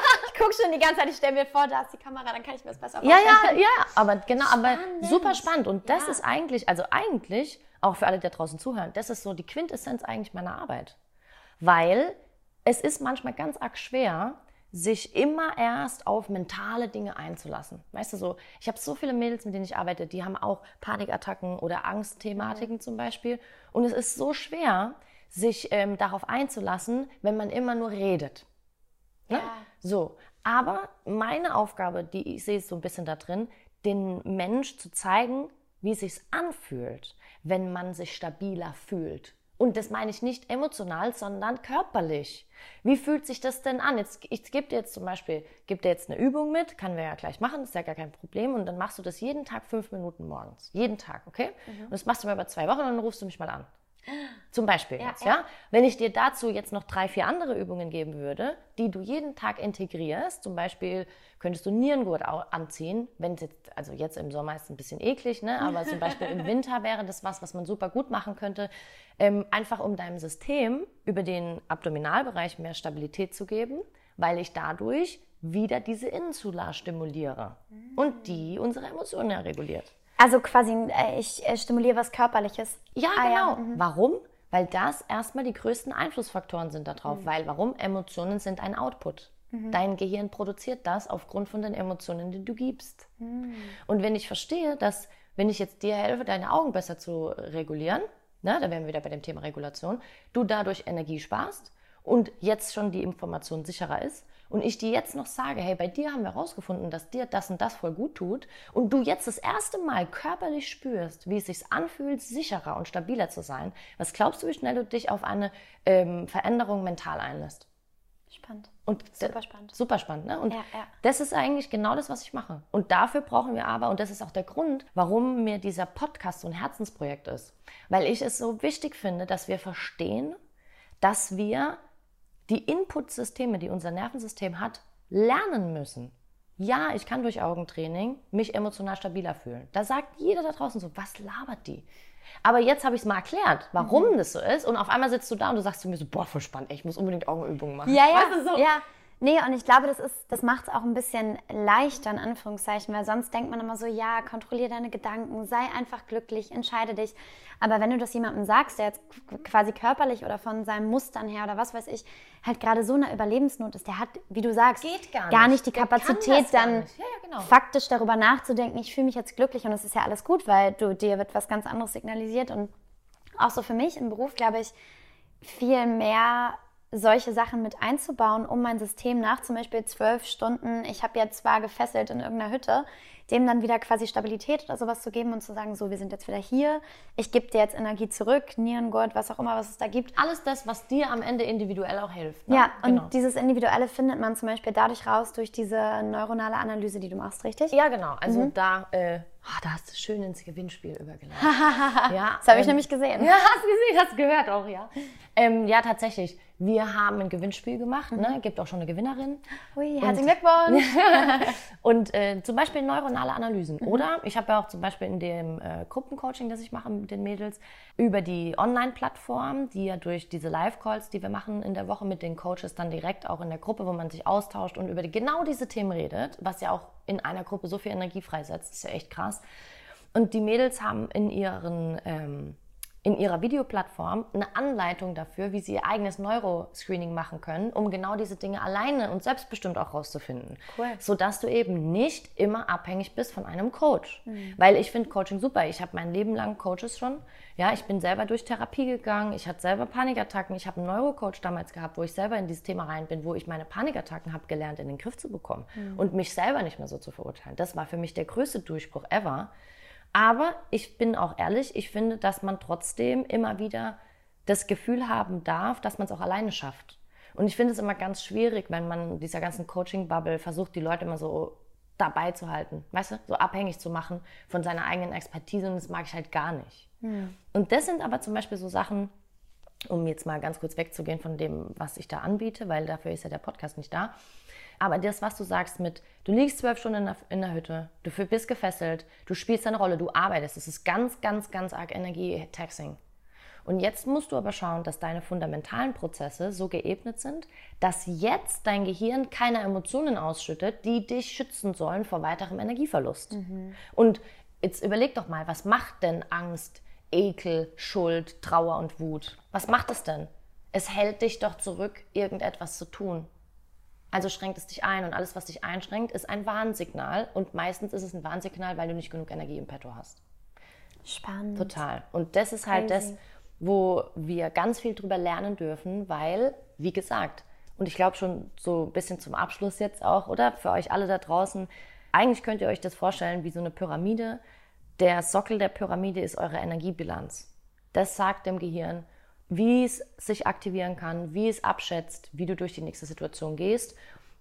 gucke schon die ganze Zeit, ich stelle mir vor, da ist die Kamera, dann kann ich mir das besser Ja, vorstellen. ja, ja, aber genau, aber Spannend. super spannend. Und das Ja. ist eigentlich, also eigentlich, auch für alle, die da draußen zuhören, das ist so die Quintessenz eigentlich meiner Arbeit. Weil es ist manchmal ganz arg schwer, sich immer erst auf mentale Dinge einzulassen. Weißt du so, ich habe so viele Mädels, mit denen ich arbeite, die haben auch Panikattacken oder Angstthematiken zum Beispiel. Und es ist so schwer, sich ähm, darauf einzulassen, wenn man immer nur redet. Ne? Ja. So, aber meine Aufgabe, die ich sehe, ist so ein bisschen da drin, den Mensch zu zeigen, wie es sich anfühlt, wenn man sich stabiler fühlt. Und das meine ich nicht emotional, sondern körperlich. Wie fühlt sich das denn an? Jetzt, ich gebe dir jetzt zum Beispiel, gebe dir jetzt eine Übung mit, kann wir ja gleich machen, ist ja gar kein Problem. Und dann machst du das jeden Tag fünf Minuten morgens. Jeden Tag, okay? Und das machst du mal über zwei Wochen und dann rufst du mich mal an. Zum Beispiel Ja, jetzt, ja. ja. Wenn ich dir dazu jetzt noch drei, vier andere Übungen geben würde, die du jeden Tag integrierst, zum Beispiel könntest du Nierengurt anziehen, wenn es jetzt, also jetzt im Sommer ist es ein bisschen eklig, ne? aber zum Beispiel im (laughs) Winter wäre das was, was man super gut machen könnte, ähm, einfach um deinem System über den Abdominalbereich mehr Stabilität zu geben, weil ich dadurch wieder diese Innenzula stimuliere und die unsere Emotionen ja reguliert. Also quasi, äh, ich äh, stimuliere was Körperliches. Ja, Ah, genau. mhm. Warum? Weil das erstmal die größten Einflussfaktoren sind darauf. Mhm. Weil warum? Emotionen sind ein Output. Dein Gehirn produziert das aufgrund von den Emotionen, die du gibst. Mhm. Und wenn ich verstehe, dass, wenn ich jetzt dir helfe, deine Augen besser zu regulieren, ne, da wären wir wieder bei dem Thema Regulation, du dadurch Energie sparst und jetzt schon die Information sicherer ist und ich dir jetzt noch sage, hey, bei dir haben wir herausgefunden, dass dir das und das voll gut tut und du jetzt das erste Mal körperlich spürst, wie es sich anfühlt, sicherer und stabiler zu sein, was glaubst du, wie schnell du dich auf eine ähm, Veränderung mental einlässt? Spannend. Und Super spannend. Super spannend, ne? Und Ja, ja. das ist eigentlich genau das, was ich mache. Und dafür brauchen wir aber, und das ist auch der Grund, warum mir dieser Podcast so ein Herzensprojekt ist. Weil ich es so wichtig finde, dass wir verstehen, dass wir die Inputsysteme, die unser Nervensystem hat, lernen müssen. Ja, ich kann durch Augentraining mich emotional stabiler fühlen. Da sagt jeder da draußen so, was labert die? Aber jetzt habe ich es mal erklärt, warum das so ist. Und auf einmal sitzt du da und du sagst zu mir so, boah, voll spannend, ich muss unbedingt Augenübungen machen. Ja, ja. Weißt du, so? ja. Nee, und ich glaube, das, ist, das macht es auch ein bisschen leichter, in Anführungszeichen, weil sonst denkt man immer so, ja, kontrollier deine Gedanken, sei einfach glücklich, entscheide dich. Aber wenn du das jemandem sagst, der jetzt qu- quasi körperlich oder von seinen Mustern her oder was weiß ich, halt gerade so eine Überlebensnot ist, der hat, wie du sagst, Geht gar gar nicht. die Der Kapazität, dann. Ja, ja, genau. faktisch darüber nachzudenken, ich fühle mich jetzt glücklich und es ist ja alles gut, weil du, dir wird was ganz anderes signalisiert. Und auch so für mich im Beruf, glaube ich, viel mehr solche Sachen mit einzubauen, um mein System nach zum Beispiel zwölf Stunden, ich habe jetzt zwar gefesselt in irgendeiner Hütte, dem dann wieder quasi Stabilität oder sowas zu geben und zu sagen, so, wir sind jetzt wieder hier, ich gebe dir jetzt Energie zurück, Nierengurt, was auch immer, was es da gibt. Alles das, was dir am Ende individuell auch hilft. Ne? Ja, und genau. dieses Individuelle findet man zum Beispiel dadurch raus durch diese neuronale Analyse, die du machst, richtig? Ja, genau. Also Mhm. da, äh, ah, da hast du schön ins Gewinnspiel übergeleitet. (laughs) ja, Das habe ich ähm, nämlich gesehen. (laughs) Ja, hast gesehen, hast gehört auch, ja. Ähm, ja, tatsächlich. Wir haben ein Gewinnspiel gemacht, ne? gibt auch schon eine Gewinnerin. Ui, herzlichen Glückwunsch. (laughs) Und äh, zum Beispiel neuronale Analysen. Mhm. Oder ich habe ja auch zum Beispiel in dem äh, Gruppencoaching, das ich mache mit den Mädels, über die Online-Plattform, die ja durch diese Live-Calls, die wir machen in der Woche mit den Coaches, dann direkt auch in der Gruppe, wo man sich austauscht und über die, genau diese Themen redet, was ja auch in einer Gruppe so viel Energie freisetzt, ist ja echt krass. Und die Mädels haben in ihren ähm, in ihrer Videoplattform eine Anleitung dafür, wie sie ihr eigenes Neuroscreening machen können, um genau diese Dinge alleine und selbstbestimmt auch rauszufinden. Cool. Sodass du eben nicht immer abhängig bist von einem Coach. Mhm. Weil ich finde Coaching super. Ich habe mein Leben lang Coaches schon. Ja, ich bin selber durch Therapie gegangen. Ich hatte selber Panikattacken. Ich habe einen Neurocoach damals gehabt, wo ich selber in dieses Thema rein bin, wo ich meine Panikattacken habe gelernt, in den Griff zu bekommen Mhm. und mich selber nicht mehr so zu verurteilen. Das war für mich der größte Durchbruch ever. Aber ich bin auch ehrlich, ich finde, dass man trotzdem immer wieder das Gefühl haben darf, dass man es auch alleine schafft. Und ich finde es immer ganz schwierig, wenn man dieser ganzen Coaching-Bubble versucht, die Leute immer so dabei zu halten, weißt du, so abhängig zu machen von seiner eigenen Expertise und das mag ich halt gar nicht. Und das sind aber zum Beispiel so Sachen, um jetzt mal ganz kurz wegzugehen von dem, was ich da anbiete, weil dafür ist ja der Podcast nicht da. Aber das, was du sagst mit, du liegst zwölf Stunden in der, in der Hütte, du bist gefesselt, du spielst deine Rolle, du arbeitest, das ist ganz, ganz, ganz arg Energie-Taxing. Und jetzt musst du aber schauen, dass deine fundamentalen Prozesse so geebnet sind, dass jetzt dein Gehirn keine Emotionen ausschüttet, die dich schützen sollen vor weiterem Energieverlust. Und jetzt überleg doch mal, was macht denn Angst, Ekel, Schuld, Trauer und Wut? Was macht es denn? Es hält dich doch zurück, irgendetwas zu tun. Also schränkt es dich ein und alles, was dich einschränkt, ist ein Warnsignal und meistens ist es ein Warnsignal, weil du nicht genug Energie im Petto hast. Spannend. Total. Und das ist halt Crazy. das, wo wir ganz viel drüber lernen dürfen, weil, wie gesagt, und ich glaube schon so ein bisschen zum Abschluss jetzt auch, oder für euch alle da draußen, eigentlich könnt ihr euch das vorstellen wie so eine Pyramide. Der Sockel der Pyramide ist eure Energiebilanz. Das sagt dem Gehirn, wie es sich aktivieren kann, wie es abschätzt, wie du durch die nächste Situation gehst.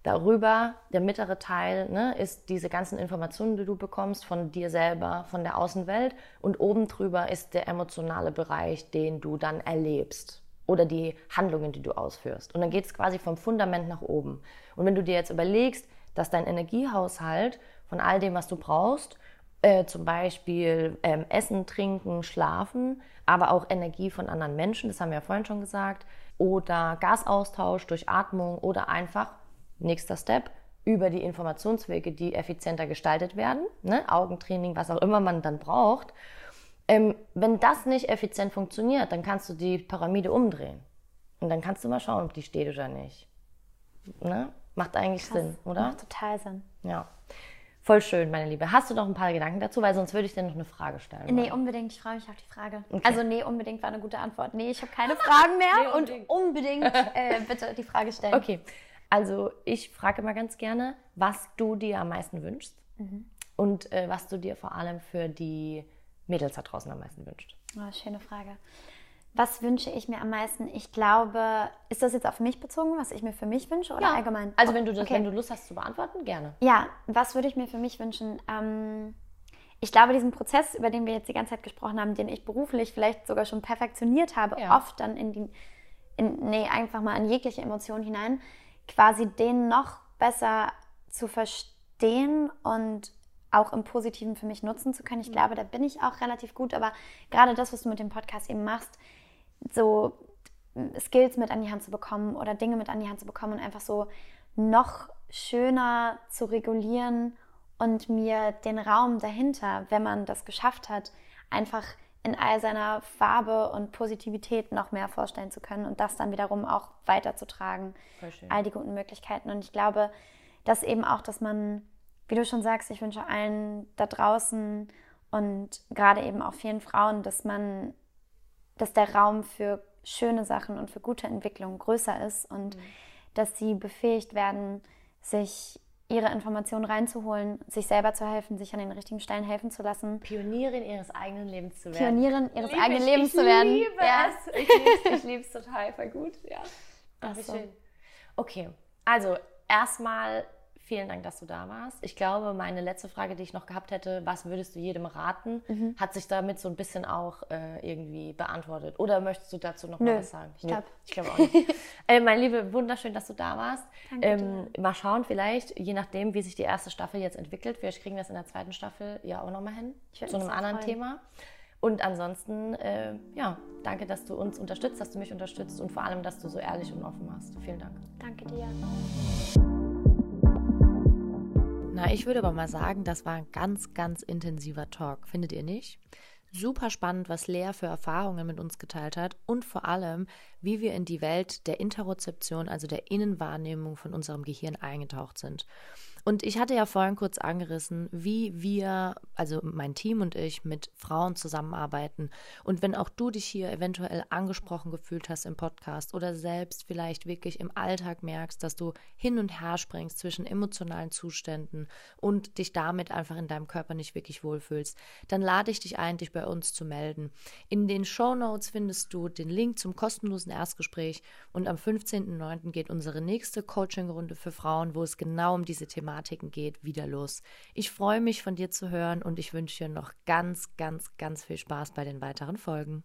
Darüber, der mittlere Teil, ne, ist diese ganzen Informationen, die du bekommst von dir selber, von der Außenwelt. Und oben drüber ist der emotionale Bereich, den du dann erlebst. Oder die Handlungen, die du ausführst. Und dann geht es quasi vom Fundament nach oben. Und wenn du dir jetzt überlegst, dass dein Energiehaushalt von all dem, was du brauchst, äh, zum Beispiel ähm, Essen, Trinken, Schlafen, aber auch Energie von anderen Menschen, das haben wir ja vorhin schon gesagt, oder Gasaustausch durch Atmung oder einfach, nächster Step, über die Informationswege, die effizienter gestaltet werden, ne? Augentraining, was auch immer man dann braucht. Ähm, wenn das nicht effizient funktioniert, dann kannst du die Pyramide umdrehen. Und dann kannst du mal schauen, ob die steht oder nicht. Ne? Macht eigentlich Sinn, oder? Macht total Sinn. Ja. Voll schön, meine Liebe. Hast du noch ein paar Gedanken dazu? Weil sonst würde ich dir noch eine Frage stellen. Nee, wollen. unbedingt. Ich freue mich auf die Frage. Okay. Also, nee, unbedingt war eine gute Antwort. Nee, ich habe keine Fragen mehr. (laughs) Nee, und unbedingt äh, bitte die Frage stellen. Okay. Also ich frage mal ganz gerne, was du dir am meisten wünschst und äh, was du dir vor allem für die Mädels da draußen am meisten wünschst. Oh, schöne Frage. Was wünsche ich mir am meisten? Ich glaube, ist das jetzt auf mich bezogen, was ich mir für mich wünsche oder allgemein? Also wenn du, das, Okay. wenn du Lust hast zu beantworten, gerne. Ja, was würde ich mir für mich wünschen? Ähm, ich glaube, diesen Prozess, über den wir jetzt die ganze Zeit gesprochen haben, den ich beruflich vielleicht sogar schon perfektioniert habe, Ja. oft dann in die, in, nee, einfach mal in jegliche Emotion hinein, quasi den noch besser zu verstehen und auch im Positiven für mich nutzen zu können. Ich glaube, da bin ich auch relativ gut, aber gerade das, was du mit dem Podcast eben machst, so Skills mit an die Hand zu bekommen oder Dinge mit an die Hand zu bekommen und einfach so noch schöner zu regulieren und mir den Raum dahinter, wenn man das geschafft hat, einfach in all seiner Farbe und Positivität noch mehr vorstellen zu können und das dann wiederum auch weiterzutragen. All die guten Möglichkeiten. Und ich glaube, dass eben auch, dass man, wie du schon sagst, ich wünsche allen da draußen und gerade eben auch vielen Frauen, dass man dass der Raum für schöne Sachen und für gute Entwicklung größer ist und dass sie befähigt werden, sich ihre Informationen reinzuholen, sich selber zu helfen, sich an den richtigen Stellen helfen zu lassen, Pionierin ihres eigenen Lebens zu werden. Pionierin ihres Lieb eigenen ich, Lebens ich zu werden. Liebe Ja. es. Ich liebe es. Ich liebe es total. Voll gut. Ja. Ach, wie so. schön. Okay, also erstmal vielen Dank, dass du da warst. Ich glaube, meine letzte Frage, die ich noch gehabt hätte, was würdest du jedem raten, Mhm. hat sich damit so ein bisschen auch äh, irgendwie beantwortet. Oder möchtest du dazu noch Nö, mal was sagen? ich Nö, glaub. ich glaube auch nicht. (laughs) äh, mein Liebe, wunderschön, dass du da warst. Danke ähm, mal schauen, vielleicht, je nachdem, wie sich die erste Staffel jetzt entwickelt, vielleicht kriegen wir es in der zweiten Staffel ja auch noch mal hin. Zu einem anderen freuen. Thema. Und ansonsten, äh, ja, danke, dass du uns unterstützt, dass du mich unterstützt und vor allem, dass du so ehrlich und offen warst. Vielen Dank. Danke dir. Na, ich würde aber mal sagen, das war ein ganz, ganz intensiver Talk. Findet ihr nicht? Super spannend, was Lea für Erfahrungen mit uns geteilt hat und vor allem, wie wir in die Welt der Interozeption, also der Innenwahrnehmung von unserem Gehirn eingetaucht sind. Und ich hatte ja vorhin kurz angerissen, wie wir, also mein Team und ich, mit Frauen zusammenarbeiten. Und wenn auch du dich hier eventuell angesprochen gefühlt hast im Podcast oder selbst vielleicht wirklich im Alltag merkst, dass du hin und her springst zwischen emotionalen Zuständen und dich damit einfach in deinem Körper nicht wirklich wohlfühlst, dann lade ich dich ein, dich bei uns zu melden. In den Show Notes findest du den Link zum kostenlosen Erstgespräch und am 15.09. geht unsere nächste Coaching-Runde für Frauen, wo es genau um diese Thematiken geht, wieder los. Ich freue mich von dir zu hören und ich wünsche dir noch ganz, ganz, ganz viel Spaß bei den weiteren Folgen.